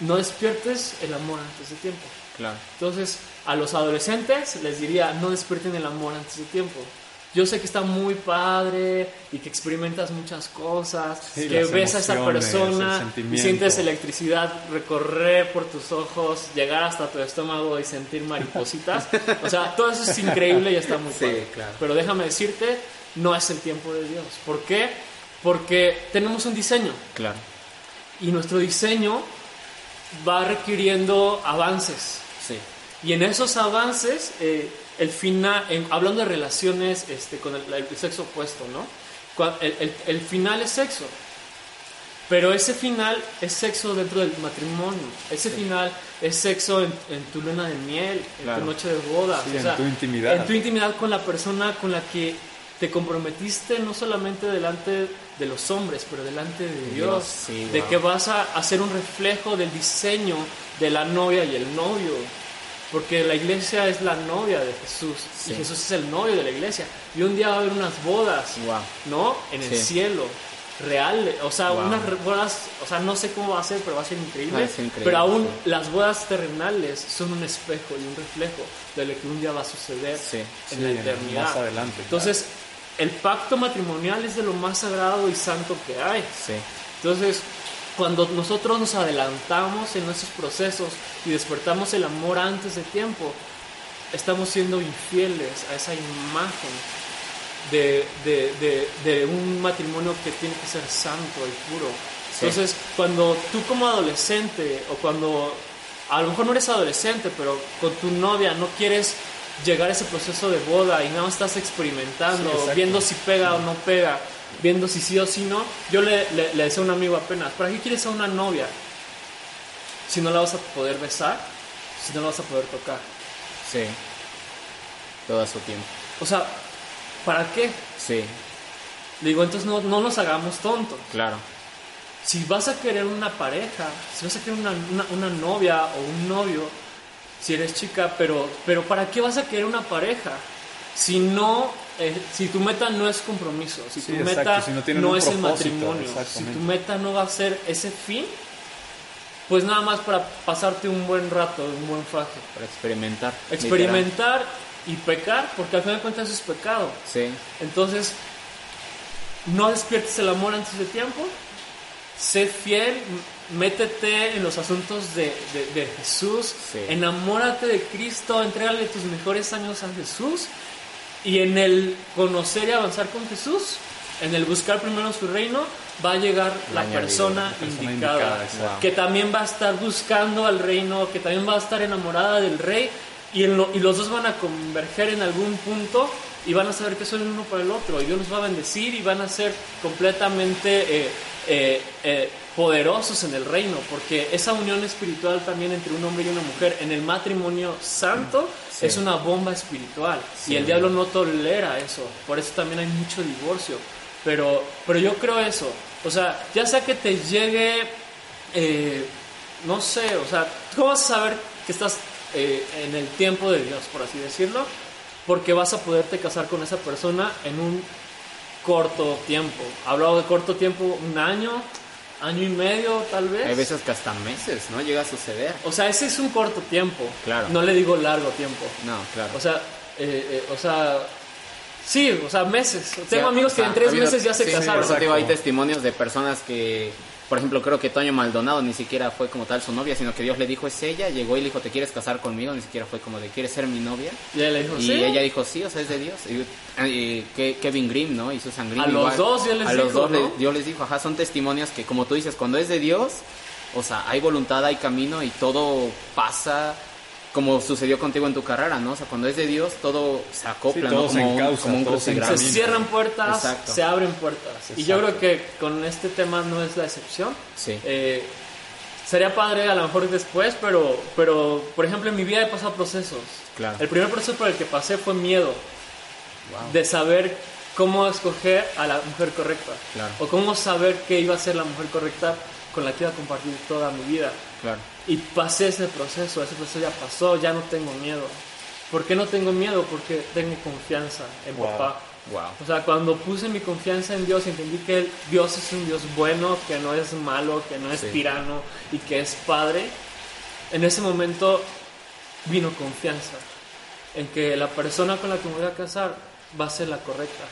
S3: no despiertes el amor antes de tiempo.
S4: Claro.
S3: Entonces, a los adolescentes les diría, no despierten el amor antes de tiempo. Yo sé que está muy padre y que experimentas muchas cosas,
S5: Sí,
S3: que
S5: las
S3: esa esa persona y sientes electricidad recorrer por tus ojos, llegar hasta tu estómago y sentir maripositas. O sea, todo eso es increíble y está muy
S4: Sí,
S3: padre.
S4: claro.
S3: Pero déjame decirte, no es el tiempo de Dios. ¿Por qué? Porque tenemos un diseño
S4: Claro.
S3: y nuestro diseño va requiriendo avances.
S4: Sí.
S3: Y en esos avances, eh, el final, en- hablando de relaciones este, con el, el sexo opuesto, ¿no? El, el- el final es sexo. Pero ese final es sexo dentro del matrimonio. Ese final es sexo en, en tu luna de miel, en
S4: Claro.
S3: tu noche de boda.
S5: Sí, en tu intimidad.
S3: En tu intimidad con la persona con la que te comprometiste no solamente delante de los hombres, pero delante de Dios.
S4: Dios, sí,
S3: de que vas a hacer un reflejo del diseño de la novia y el novio. Porque la iglesia es la novia de Jesús
S4: Sí.
S3: y Jesús es el novio de la iglesia. Y un día va a haber unas bodas,
S4: Wow.
S3: ¿no? En el
S4: Sí.
S3: cielo, real. O sea,
S4: Wow.
S3: unas bodas, o sea, no sé cómo va a ser, pero va a ser increíble. Pero aún
S4: sí.
S3: las bodas terrenales son un espejo y un reflejo de lo que un día va a suceder en la eternidad.
S5: más adelante,
S3: Entonces, el pacto matrimonial es de lo más sagrado y santo que hay.
S4: Sí.
S3: Entonces, cuando nosotros nos adelantamos en nuestros procesos y despertamos el amor antes de tiempo, estamos siendo infieles a esa imagen de, de- de- de un matrimonio que tiene que ser santo y puro.
S4: Sí.
S3: Entonces, cuando tú como adolescente o cuando a lo mejor no eres adolescente, pero con tu novia no quieres llegar a ese proceso de boda y nada más estás experimentando,
S5: Sí,
S3: viendo si pega o no pega, viendo si sí o si no. Yo le, le, le decía a un amigo apenas, ¿para qué quieres a una novia si no la vas a poder besar, si no la vas a poder tocar?
S4: Sí. Todo a su tiempo.
S3: O sea, ¿para qué?
S4: Sí,
S3: Le digo, entonces no, no nos hagamos tontos.
S4: claro.
S3: Si vas a querer una pareja, si vas a querer una, una- una novia o un novio, si eres chica, pero, pero ¿para qué vas a querer una pareja? Si no, eh, si tu meta no es compromiso, si
S5: Sí,
S3: tu
S5: exacto,
S3: meta
S5: si no
S3: es el matrimonio, si tu meta no va a ser ese fin, pues nada más para pasarte un buen rato, un buen faje.
S4: Para experimentar. literal.
S3: Experimentar y pecar, porque al final de cuentas eso es pecado.
S4: Sí,
S3: Entonces, no despiertes el amor antes de tiempo. Sé fiel, métete en los asuntos de, de- de Jesús.
S4: Sí.
S3: Enamórate de Cristo, entrégale tus mejores años a Jesús. Y en el conocer y avanzar con Jesús, en el buscar primero su reino, va a llegar la persona, indicada, que también va a estar buscando al reino, que también va a estar enamorada del rey, y, en lo- y los dos van a converger en algún punto y van a saber que son el uno para el otro, y Dios los va a bendecir y van a ser completamente eh, eh, eh, poderosos en el reino, porque esa unión espiritual también entre un hombre y una mujer en el matrimonio santo
S4: Sí.
S3: es una bomba espiritual,
S4: Sí.
S3: y el diablo no tolera eso, por eso también hay mucho divorcio. Pero, pero yo creo eso. O sea, ya sea que te llegue, eh, no sé, o sea, ¿cómo vas a saber que estás eh, en el tiempo de Dios, por así decirlo? Porque vas a poderte casar con esa persona en un corto tiempo. Hablado de corto tiempo, un año, año y medio tal vez.
S4: hay veces que hasta meses, ¿no? Llega a suceder.
S3: O sea, ese es un corto tiempo.
S4: Claro.
S3: No le digo largo tiempo.
S4: No, claro.
S3: O sea, eh, eh, o sea, sí, o sea, meses. Tengo
S4: Sí,
S3: amigos
S4: o
S3: que
S4: sea,
S3: en tres
S4: ha habido-
S3: meses ya se
S4: sí,
S3: casaron.
S4: Por eso te digo, hay testimonios de personas que, por ejemplo, creo que Toño Maldonado ni siquiera fue como tal su novia, sino que Dios le dijo es ella, llegó y le dijo, ¿te quieres casar conmigo? Ni siquiera fue como de, ¿quieres ser mi novia?
S3: Y ella le dijo,
S4: Y
S3: sí.
S4: ella dijo, sí, o sea, es de Dios. Y, Kevin Grimm, ¿no? Y Susan Grimm.
S3: A los dos Dios les
S4: a los dos. Dios les dijo, ajá, son testimonios que, como tú dices, cuando es de Dios, o sea, hay voluntad, hay camino y todo pasa como sucedió contigo en tu carrera, ¿no? O sea, cuando es de Dios, todo se acopla,
S5: Sí, todo
S4: ¿no?
S5: se
S4: Como, un-
S5: encausa,
S4: como un
S5: todo se
S3: se cierran puertas,
S4: Exacto.
S3: se abren puertas. Y yo creo que con este tema no es la excepción.
S4: Sí.
S3: Eh, sería padre a lo mejor después, pero, pero por ejemplo en mi vida he pasado procesos.
S4: Claro.
S3: El primer proceso por el que pasé fue miedo
S4: Wow.
S3: de saber cómo escoger a la mujer correcta.
S4: Claro.
S3: O cómo saber qué iba a ser la mujer correcta con la que iba a compartir toda mi vida.
S4: Claro.
S3: Y pasé ese proceso, ese proceso ya pasó, ya no tengo miedo. ¿Por qué no tengo miedo? Porque tengo confianza en
S5: Wow.
S3: papá.
S4: Wow.
S3: O sea, cuando puse mi confianza en Dios, entendí que Dios es un Dios bueno, que no es malo, que no es
S4: Sí.
S3: tirano y que es padre. En ese momento vino confianza en que la persona con la que me voy a casar va a ser la correcta.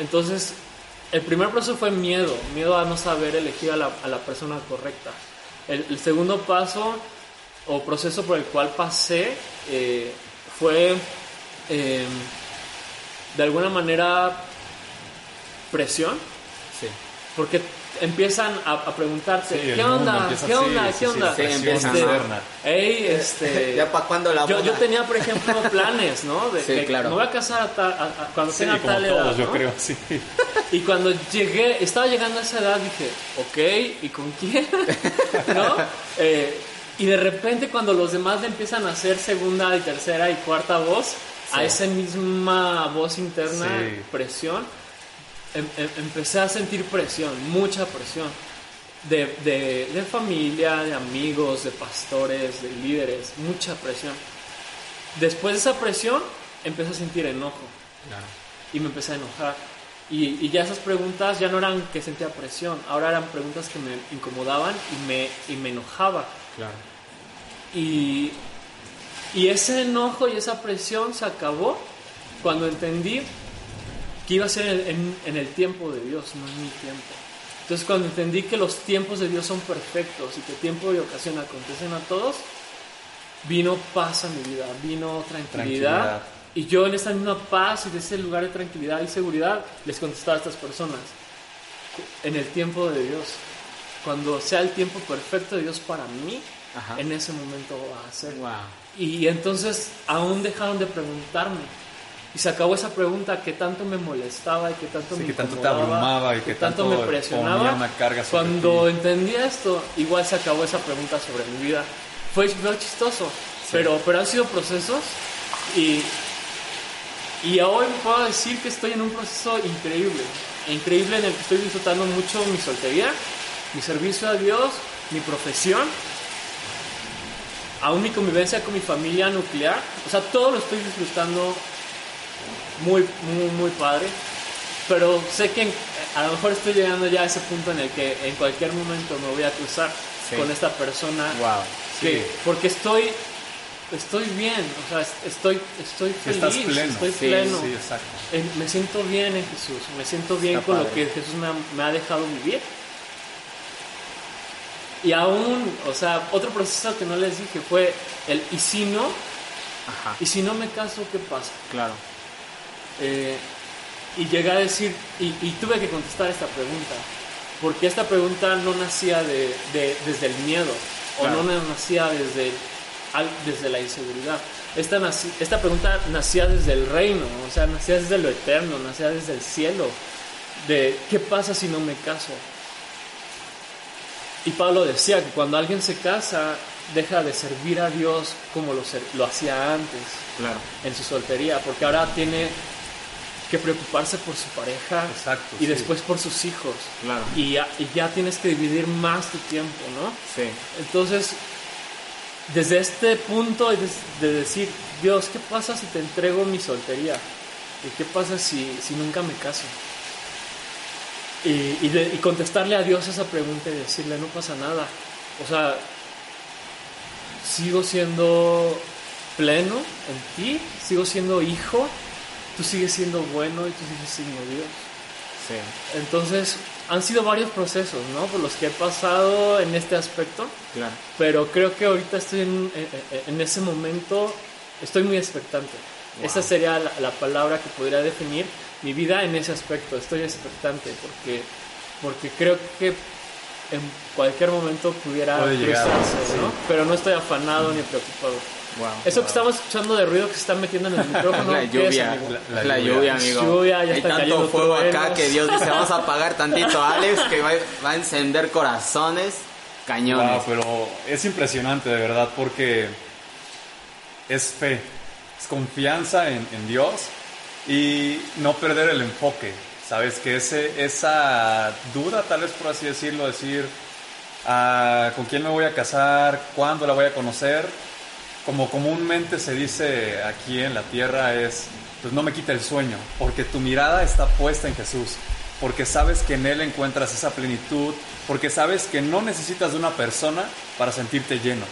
S3: Entonces, el primer proceso fue miedo, miedo a no saber elegir a la, a la persona correcta. El, el segundo paso o proceso por el cual pasé eh, fue eh, de alguna manera presión,
S4: Sí.
S3: porque empiezan a, a preguntarte,
S5: Sí,
S3: ¿qué onda?
S5: empieza
S3: ¿Qué
S5: así,
S3: onda?
S5: sí,
S3: ¿Qué
S5: sí,
S3: onda?
S4: sí,
S5: presión
S4: empiezan a-
S5: externa.
S3: Ey, este...
S4: ¿Ya para cuándo la
S3: yo, yo tenía, por ejemplo, planes, ¿no? De
S4: Sí,
S3: que
S4: claro.
S3: me voy a casar a ta- a- a- cuando
S5: Sí,
S3: tenga
S5: como
S3: tal
S5: todos,
S3: edad,
S5: yo
S3: ¿no?
S5: creo, sí.
S3: Y cuando llegué, estaba llegando a esa edad, dije, ok, ¿y con quién? ¿No? Eh, y de repente cuando los demás le empiezan a hacer segunda y tercera y cuarta voz, a esa misma voz interna,
S5: Sí.
S3: presión, em- em- empecé a sentir presión, mucha presión. De, de, de familia, de amigos, de pastores, de líderes, mucha presión. Después de esa presión, empecé a sentir enojo
S4: Claro.
S3: y me empecé a enojar. Y, y ya esas preguntas ya no eran que sentía presión, ahora eran preguntas que me incomodaban y me, y me enojaba.
S4: Claro.
S3: Y, y ese enojo y esa presión se acabó cuando entendí que iba a ser en, en- en el tiempo de Dios, no en mi tiempo. Entonces cuando entendí que los tiempos de Dios son perfectos y que tiempo y ocasión acontecen a todos, vino paz a mi vida, vino tranquilidad.
S5: Tranquilidad.
S3: Y yo en esa misma paz y de ese lugar de tranquilidad y seguridad les contestaba a estas personas, en el tiempo de Dios, cuando sea el tiempo perfecto de Dios para mí,
S4: Ajá.
S3: en ese momento va a ser.
S4: Wow.
S3: y entonces aún dejaron de preguntarme. Y se acabó esa pregunta que tanto me molestaba y que tanto
S5: Sí,
S3: me
S5: que tanto te abrumaba y que tanto
S3: me presionaba.
S5: una carga sobre
S3: Cuando
S5: ti.
S3: entendí esto, igual se acabó esa pregunta sobre mi vida. Fue, fue chistoso, pero, pero han sido procesos y, y hoy puedo decir que estoy en un proceso increíble. Increíble en el que estoy disfrutando mucho mi soltería, mi servicio a Dios, mi profesión, aún mi convivencia con mi familia nuclear. O sea, todo lo estoy disfrutando muy, muy, muy padre. Pero sé que en- a lo mejor estoy llegando ya a ese punto en el que en cualquier momento me voy a cruzar
S4: Sí.
S3: con esta persona.
S4: Wow.
S3: que-
S5: Sí.
S3: Porque estoy, estoy bien, o sea, es- estoy, estoy feliz,
S5: estás pleno.
S3: estoy
S4: Sí,
S3: pleno.
S5: Sí, exacto.
S3: Me siento bien en Jesús, me siento bien
S4: Está
S3: con lo que Jesús me ha, me ha dejado vivir. Y aún, o sea, otro proceso que no les dije fue el ¿y si no?
S4: Ajá.
S3: ¿Y si no me caso, qué pasa?
S4: Claro.
S3: Eh, y llegué a decir, y, y tuve que contestar esta pregunta, porque esta pregunta no nacía de, de- desde el miedo,
S5: Claro.
S3: o no nacía desde, al- desde la inseguridad. Esta, naci- esta pregunta nacía desde el reino, o sea, nacía desde lo eterno, nacía desde el cielo, de qué pasa si no me caso. Y Pablo decía que cuando alguien se casa, deja de servir a Dios como lo, lo hacía antes
S4: Claro.
S3: en su soltería, porque ahora tiene que preocuparse por su pareja
S5: Exacto,
S3: y
S5: sí.
S3: después por sus hijos.
S4: Claro.
S3: Y ya, y ya tienes que dividir más tu tiempo, ¿no?
S4: Sí.
S3: Entonces, desde este punto de, de decir, Dios, ¿qué pasa si te entrego mi soltería? ¿Y qué pasa si, si nunca me caso? Y, y de- y contestarle a Dios esa pregunta y decirle, no pasa nada. O sea, sigo siendo pleno en ti, sigo siendo hijo, tú sigues siendo bueno y tú sigues siendo Dios.
S4: Sí.
S3: Entonces, han sido varios procesos, ¿no? Por los que he pasado en este aspecto,
S4: Claro.
S3: pero creo que ahorita estoy en, en- en ese momento, estoy muy expectante. Esa sería la, la palabra que podría definir mi vida en ese aspecto. Estoy expectante porque, porque creo que en cualquier momento pudiera
S5: llegar,
S3: cruzarse,
S5: sí.
S3: ¿no? Pero no estoy afanado ni preocupado.
S4: Wow.
S3: Eso que estamos escuchando de ruido que se está metiendo en el micrófono,
S4: la
S3: ¿qué es,
S4: lluvia,
S3: amigo?
S5: La-
S4: la,
S5: la
S4: lluvia, amigo.
S3: Lluvia, ya
S4: Hay
S3: está
S4: tanto fuego acá que Dios dice, vamos a apagar tantito a Alex que va, va a encender corazones, cañones.
S5: Wow, pero es impresionante de verdad porque es fe, es confianza en, en Dios y no perder el enfoque. Sabes que ese, esa duda, tal vez por así decirlo, decir ah, con quién me voy a casar, cuándo la voy a conocer, como comúnmente se dice aquí en la tierra es, pues no me quita el sueño, porque tu mirada está puesta en Jesús, porque sabes que en Él encuentras esa plenitud, porque sabes que no necesitas de una persona para sentirte lleno,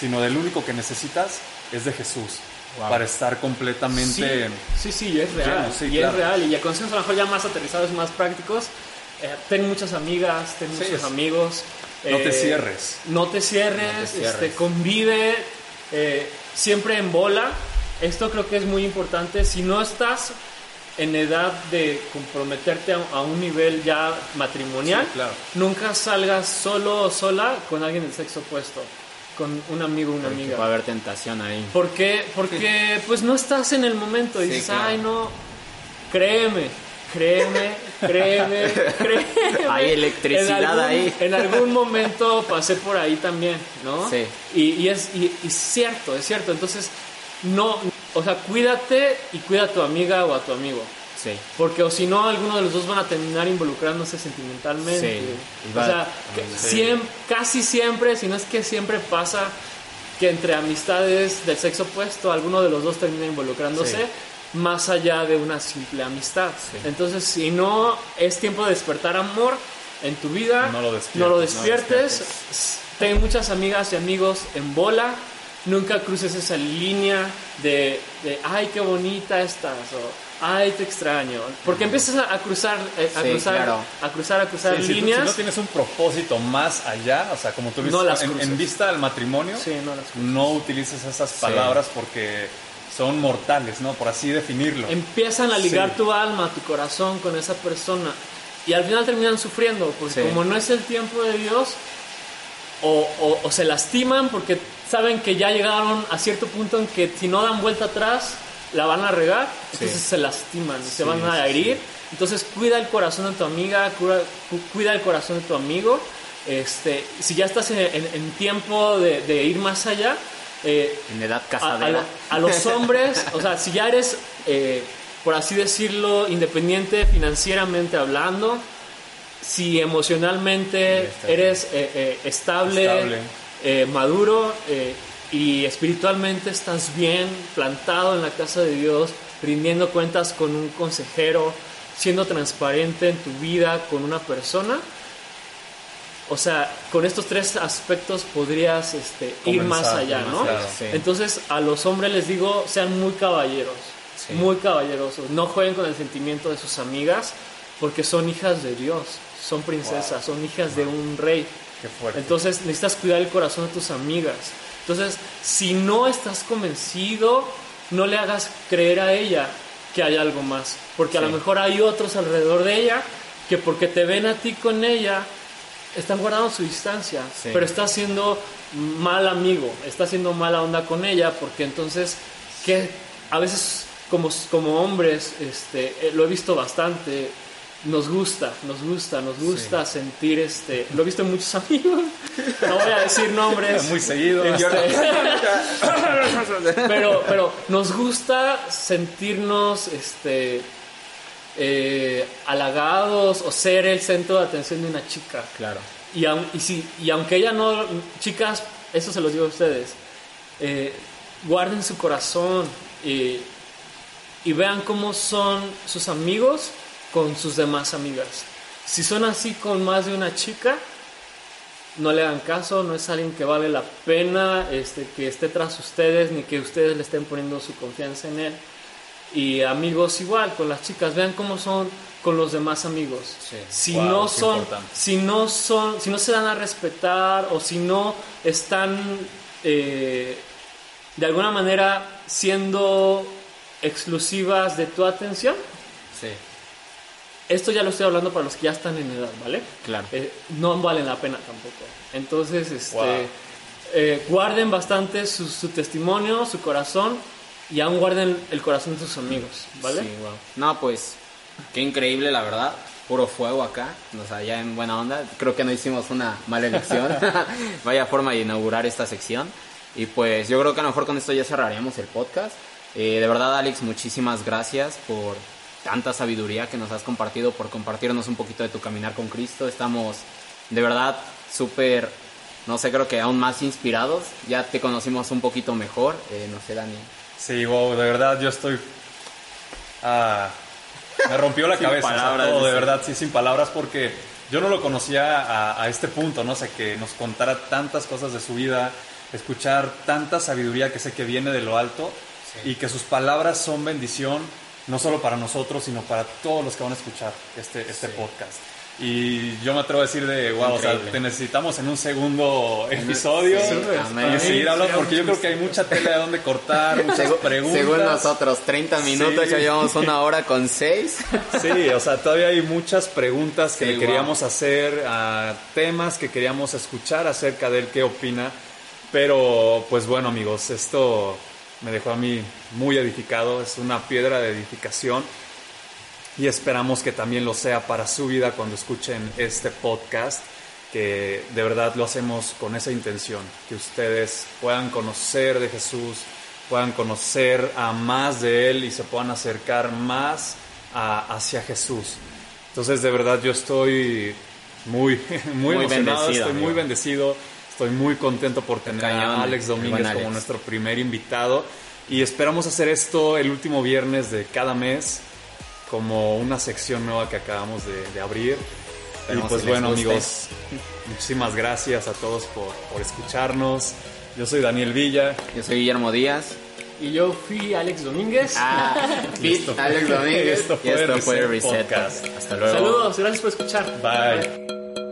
S5: sino del único que necesitas es de Jesús,
S4: Wow.
S5: para estar completamente...
S3: Sí, sí, sí, es real.
S5: Lleno, sí,
S3: y
S5: claro.
S3: es real. Y ya consejos a lo mejor ya más aterrizados, más prácticos. Eh, ten muchas amigas, ten
S5: Sí,
S3: muchos
S5: es-
S3: amigos.
S5: No te
S3: eh,
S5: cierres.
S3: No te cierres,
S4: No te cierres.
S3: Este, convive eh, siempre en bola. Esto creo que es muy importante. Si no estás en edad de comprometerte a, a un nivel ya matrimonial,
S5: Sí, claro.
S3: nunca salgas solo o sola con alguien del sexo opuesto, con un amigo o una
S4: Porque
S3: amiga.
S4: va a haber tentación ahí.
S3: ¿Por qué? Porque pues no estás en el momento y
S4: Sí,
S3: dices,
S4: claro.
S3: ay no, créeme, créeme, créeme, créeme.
S4: Hay electricidad
S3: En algún-
S4: ahí.
S3: En algún momento pasé por ahí también, ¿no?
S4: Sí.
S3: Y, y es y, y cierto, es cierto. Entonces, no, o sea, cuídate y cuida a tu amiga o a tu amigo.
S4: Sí.
S3: Porque o si no, alguno de los dos van a terminar involucrándose sentimentalmente.
S4: Sí,
S3: O sea, que
S5: Sí.
S3: siem- casi siempre, si no es que siempre pasa que entre amistades del sexo opuesto, alguno de los dos termina involucrándose
S5: Sí.
S3: Más allá de una simple amistad.
S4: Sí.
S3: Entonces, si no es tiempo de despertar amor en tu vida,
S5: No lo despiertes,
S3: no lo
S5: no lo
S3: despiertes. S- Ten muchas amigas y amigos en bola. Nunca cruces esa línea de, de, ay, qué bonita estás, o ay, te extraño. Porque empiezas a, a cruzar, eh, a
S4: Sí,
S3: cruzar,
S4: claro.
S3: a cruzar, a cruzar
S5: Sí, si, tú-
S3: líneas.
S5: si no tienes un propósito más allá, o sea, como tú dices,
S3: No las
S5: en, vista del matrimonio,
S3: Sí, no
S5: no utilices esas palabras porque son mortales, ¿no? Por así definirlo.
S3: empiezan a ligar
S5: Sí.
S3: tu alma, tu corazón con esa persona y al final terminan sufriendo porque
S4: Sí.
S3: como no es el tiempo de Dios o, o- o se lastiman porque saben que ya llegaron a cierto punto en que si no dan vuelta atrás, la van a regar, entonces se lastiman y se van a herir. Entonces cuida el corazón de tu amiga, cuida, cu- cuida el corazón de tu amigo. Este, si ya estás en, en- en tiempo de, de ir más allá, eh,
S4: En edad
S3: a, a
S4: casadera.
S3: a los hombres, o sea, si ya eres, eh, por así decirlo, independiente financieramente hablando, si emocionalmente eres eh, eh, estable,
S5: Estable.
S3: eh, maduro eh, y espiritualmente estás bien plantado en la casa de Dios, rindiendo cuentas con un consejero, siendo transparente en tu vida con una persona. O sea, con estos tres aspectos podrías este, ir más allá, ¿no?
S4: Sí.
S3: Entonces, a los hombres les digo, sean muy caballeros,
S4: Sí.
S3: muy caballerosos. No jueguen con el sentimiento de sus amigas, porque son hijas de Dios, son princesas, son hijas de un rey.
S5: Qué fuerte.
S3: Entonces, necesitas cuidar el corazón de tus amigas. Entonces, si no estás convencido, no le hagas creer a ella que hay algo más, porque a lo mejor hay otros alrededor de ella que porque te ven a ti con ella, están guardando su distancia,
S4: Sí.
S3: pero está siendo mal amigo, está haciendo mala onda con ella, porque entonces, que a veces como, como hombres, este, eh, lo he visto bastante, nos gusta, nos gusta, nos gusta sentir, este, lo he visto en muchos amigos, no voy a decir nombres.
S5: Muy seguido.
S3: Este, pero, pero nos gusta sentirnos este, eh, halagados o ser el centro de atención de una chica.
S4: Claro.
S3: Y, aun- y, si, y aunque ella no, chicas, eso se los digo a ustedes, eh, guarden su corazón y, y vean cómo son sus amigos con sus demás amigas. Si son así con más de una chica, no le hagan caso, no es alguien que vale la pena este, que esté tras ustedes, ni que ustedes le estén poniendo su confianza en él. Y amigos igual, con las chicas, vean cómo son con los demás amigos.
S4: Sí.
S3: Si
S5: Wow,
S3: no son,
S5: importante.
S3: si no son, si no se dan a respetar o si no están eh, de alguna manera siendo exclusivas de tu atención,
S4: Sí.
S3: esto ya lo estoy hablando para los que ya están en edad, ¿vale?
S4: Claro.
S3: Eh, no valen la pena tampoco. Entonces, este,
S5: Wow.
S3: eh, guarden bastante su, su testimonio, su corazón y aún guarden el corazón de sus amigos, ¿vale?
S4: Sí, wow. No, pues, qué increíble, la verdad. Puro fuego acá, o sea, ya en buena onda. Creo que no hicimos una mala elección. Vaya forma de inaugurar esta sección. Y pues yo creo que a lo mejor con esto ya cerraríamos el podcast. Eh, de verdad, Alex, muchísimas gracias por tanta sabiduría que nos has compartido, por compartirnos un poquito de tu caminar con Cristo. Estamos de verdad súper, no sé, creo que aún más inspirados. Ya te conocimos un poquito mejor. Eh, no sé, Dani.
S5: Sí, wow, de verdad yo estoy... ah, me rompió la cabeza,
S4: palabras,
S5: todo, de verdad, sí, sin palabras, porque yo no lo conocía a, a este punto, ¿no? O sea, que nos contara tantas cosas de su vida, escuchar tanta sabiduría que sé que viene de lo alto y que sus palabras son bendición, no solo para nosotros, sino para todos los que van a escuchar este, este podcast. Y yo me atrevo a decir de, wow, o sea,
S4: Increíble.
S5: te necesitamos en un segundo episodio
S4: Sí,
S5: y seguir hablando, porque yo creo que hay mucha tela de donde cortar, muchas preguntas.
S4: Según nosotros, 30 minutos,
S5: Sí.
S4: ya llevamos una hora con 6.
S5: Sí, o sea, todavía hay muchas preguntas que
S4: Sí,
S5: le queríamos hacer, a temas que queríamos escuchar acerca de él, qué opina. Pero, pues bueno, amigos, esto me dejó a mí muy edificado, es una piedra de edificación. Y esperamos que también lo sea para su vida cuando escuchen este podcast, que de verdad lo hacemos con esa intención, que ustedes puedan conocer de Jesús, puedan conocer a más de Él y se puedan acercar más a- hacia Jesús. Entonces, de verdad, yo estoy muy, muy,
S4: Muy
S5: emocionado, estoy muy
S4: amigo.
S5: bendecido, estoy muy contento por tener
S4: Cañón,
S5: a Alex Domínguez
S4: buen
S5: como
S4: Alex.
S5: nuestro primer invitado. Y esperamos hacer esto el último viernes de cada mes, como una sección nueva que acabamos de, de abrir.
S4: Esperemos
S5: y pues bueno,
S4: guste.
S5: amigos, muchísimas gracias a todos por, por escucharnos. Yo soy Daniel Villa.
S4: Yo soy Guillermo Díaz.
S3: Y yo fui Alex Domínguez.
S4: Ah,
S5: esto fue-
S4: Alex Domínguez.
S5: esto
S4: y esto
S5: fue
S4: fue
S5: Reset
S4: Reset.
S5: Podcast.
S4: Hasta luego.
S3: Saludos, gracias por escuchar.
S5: Bye.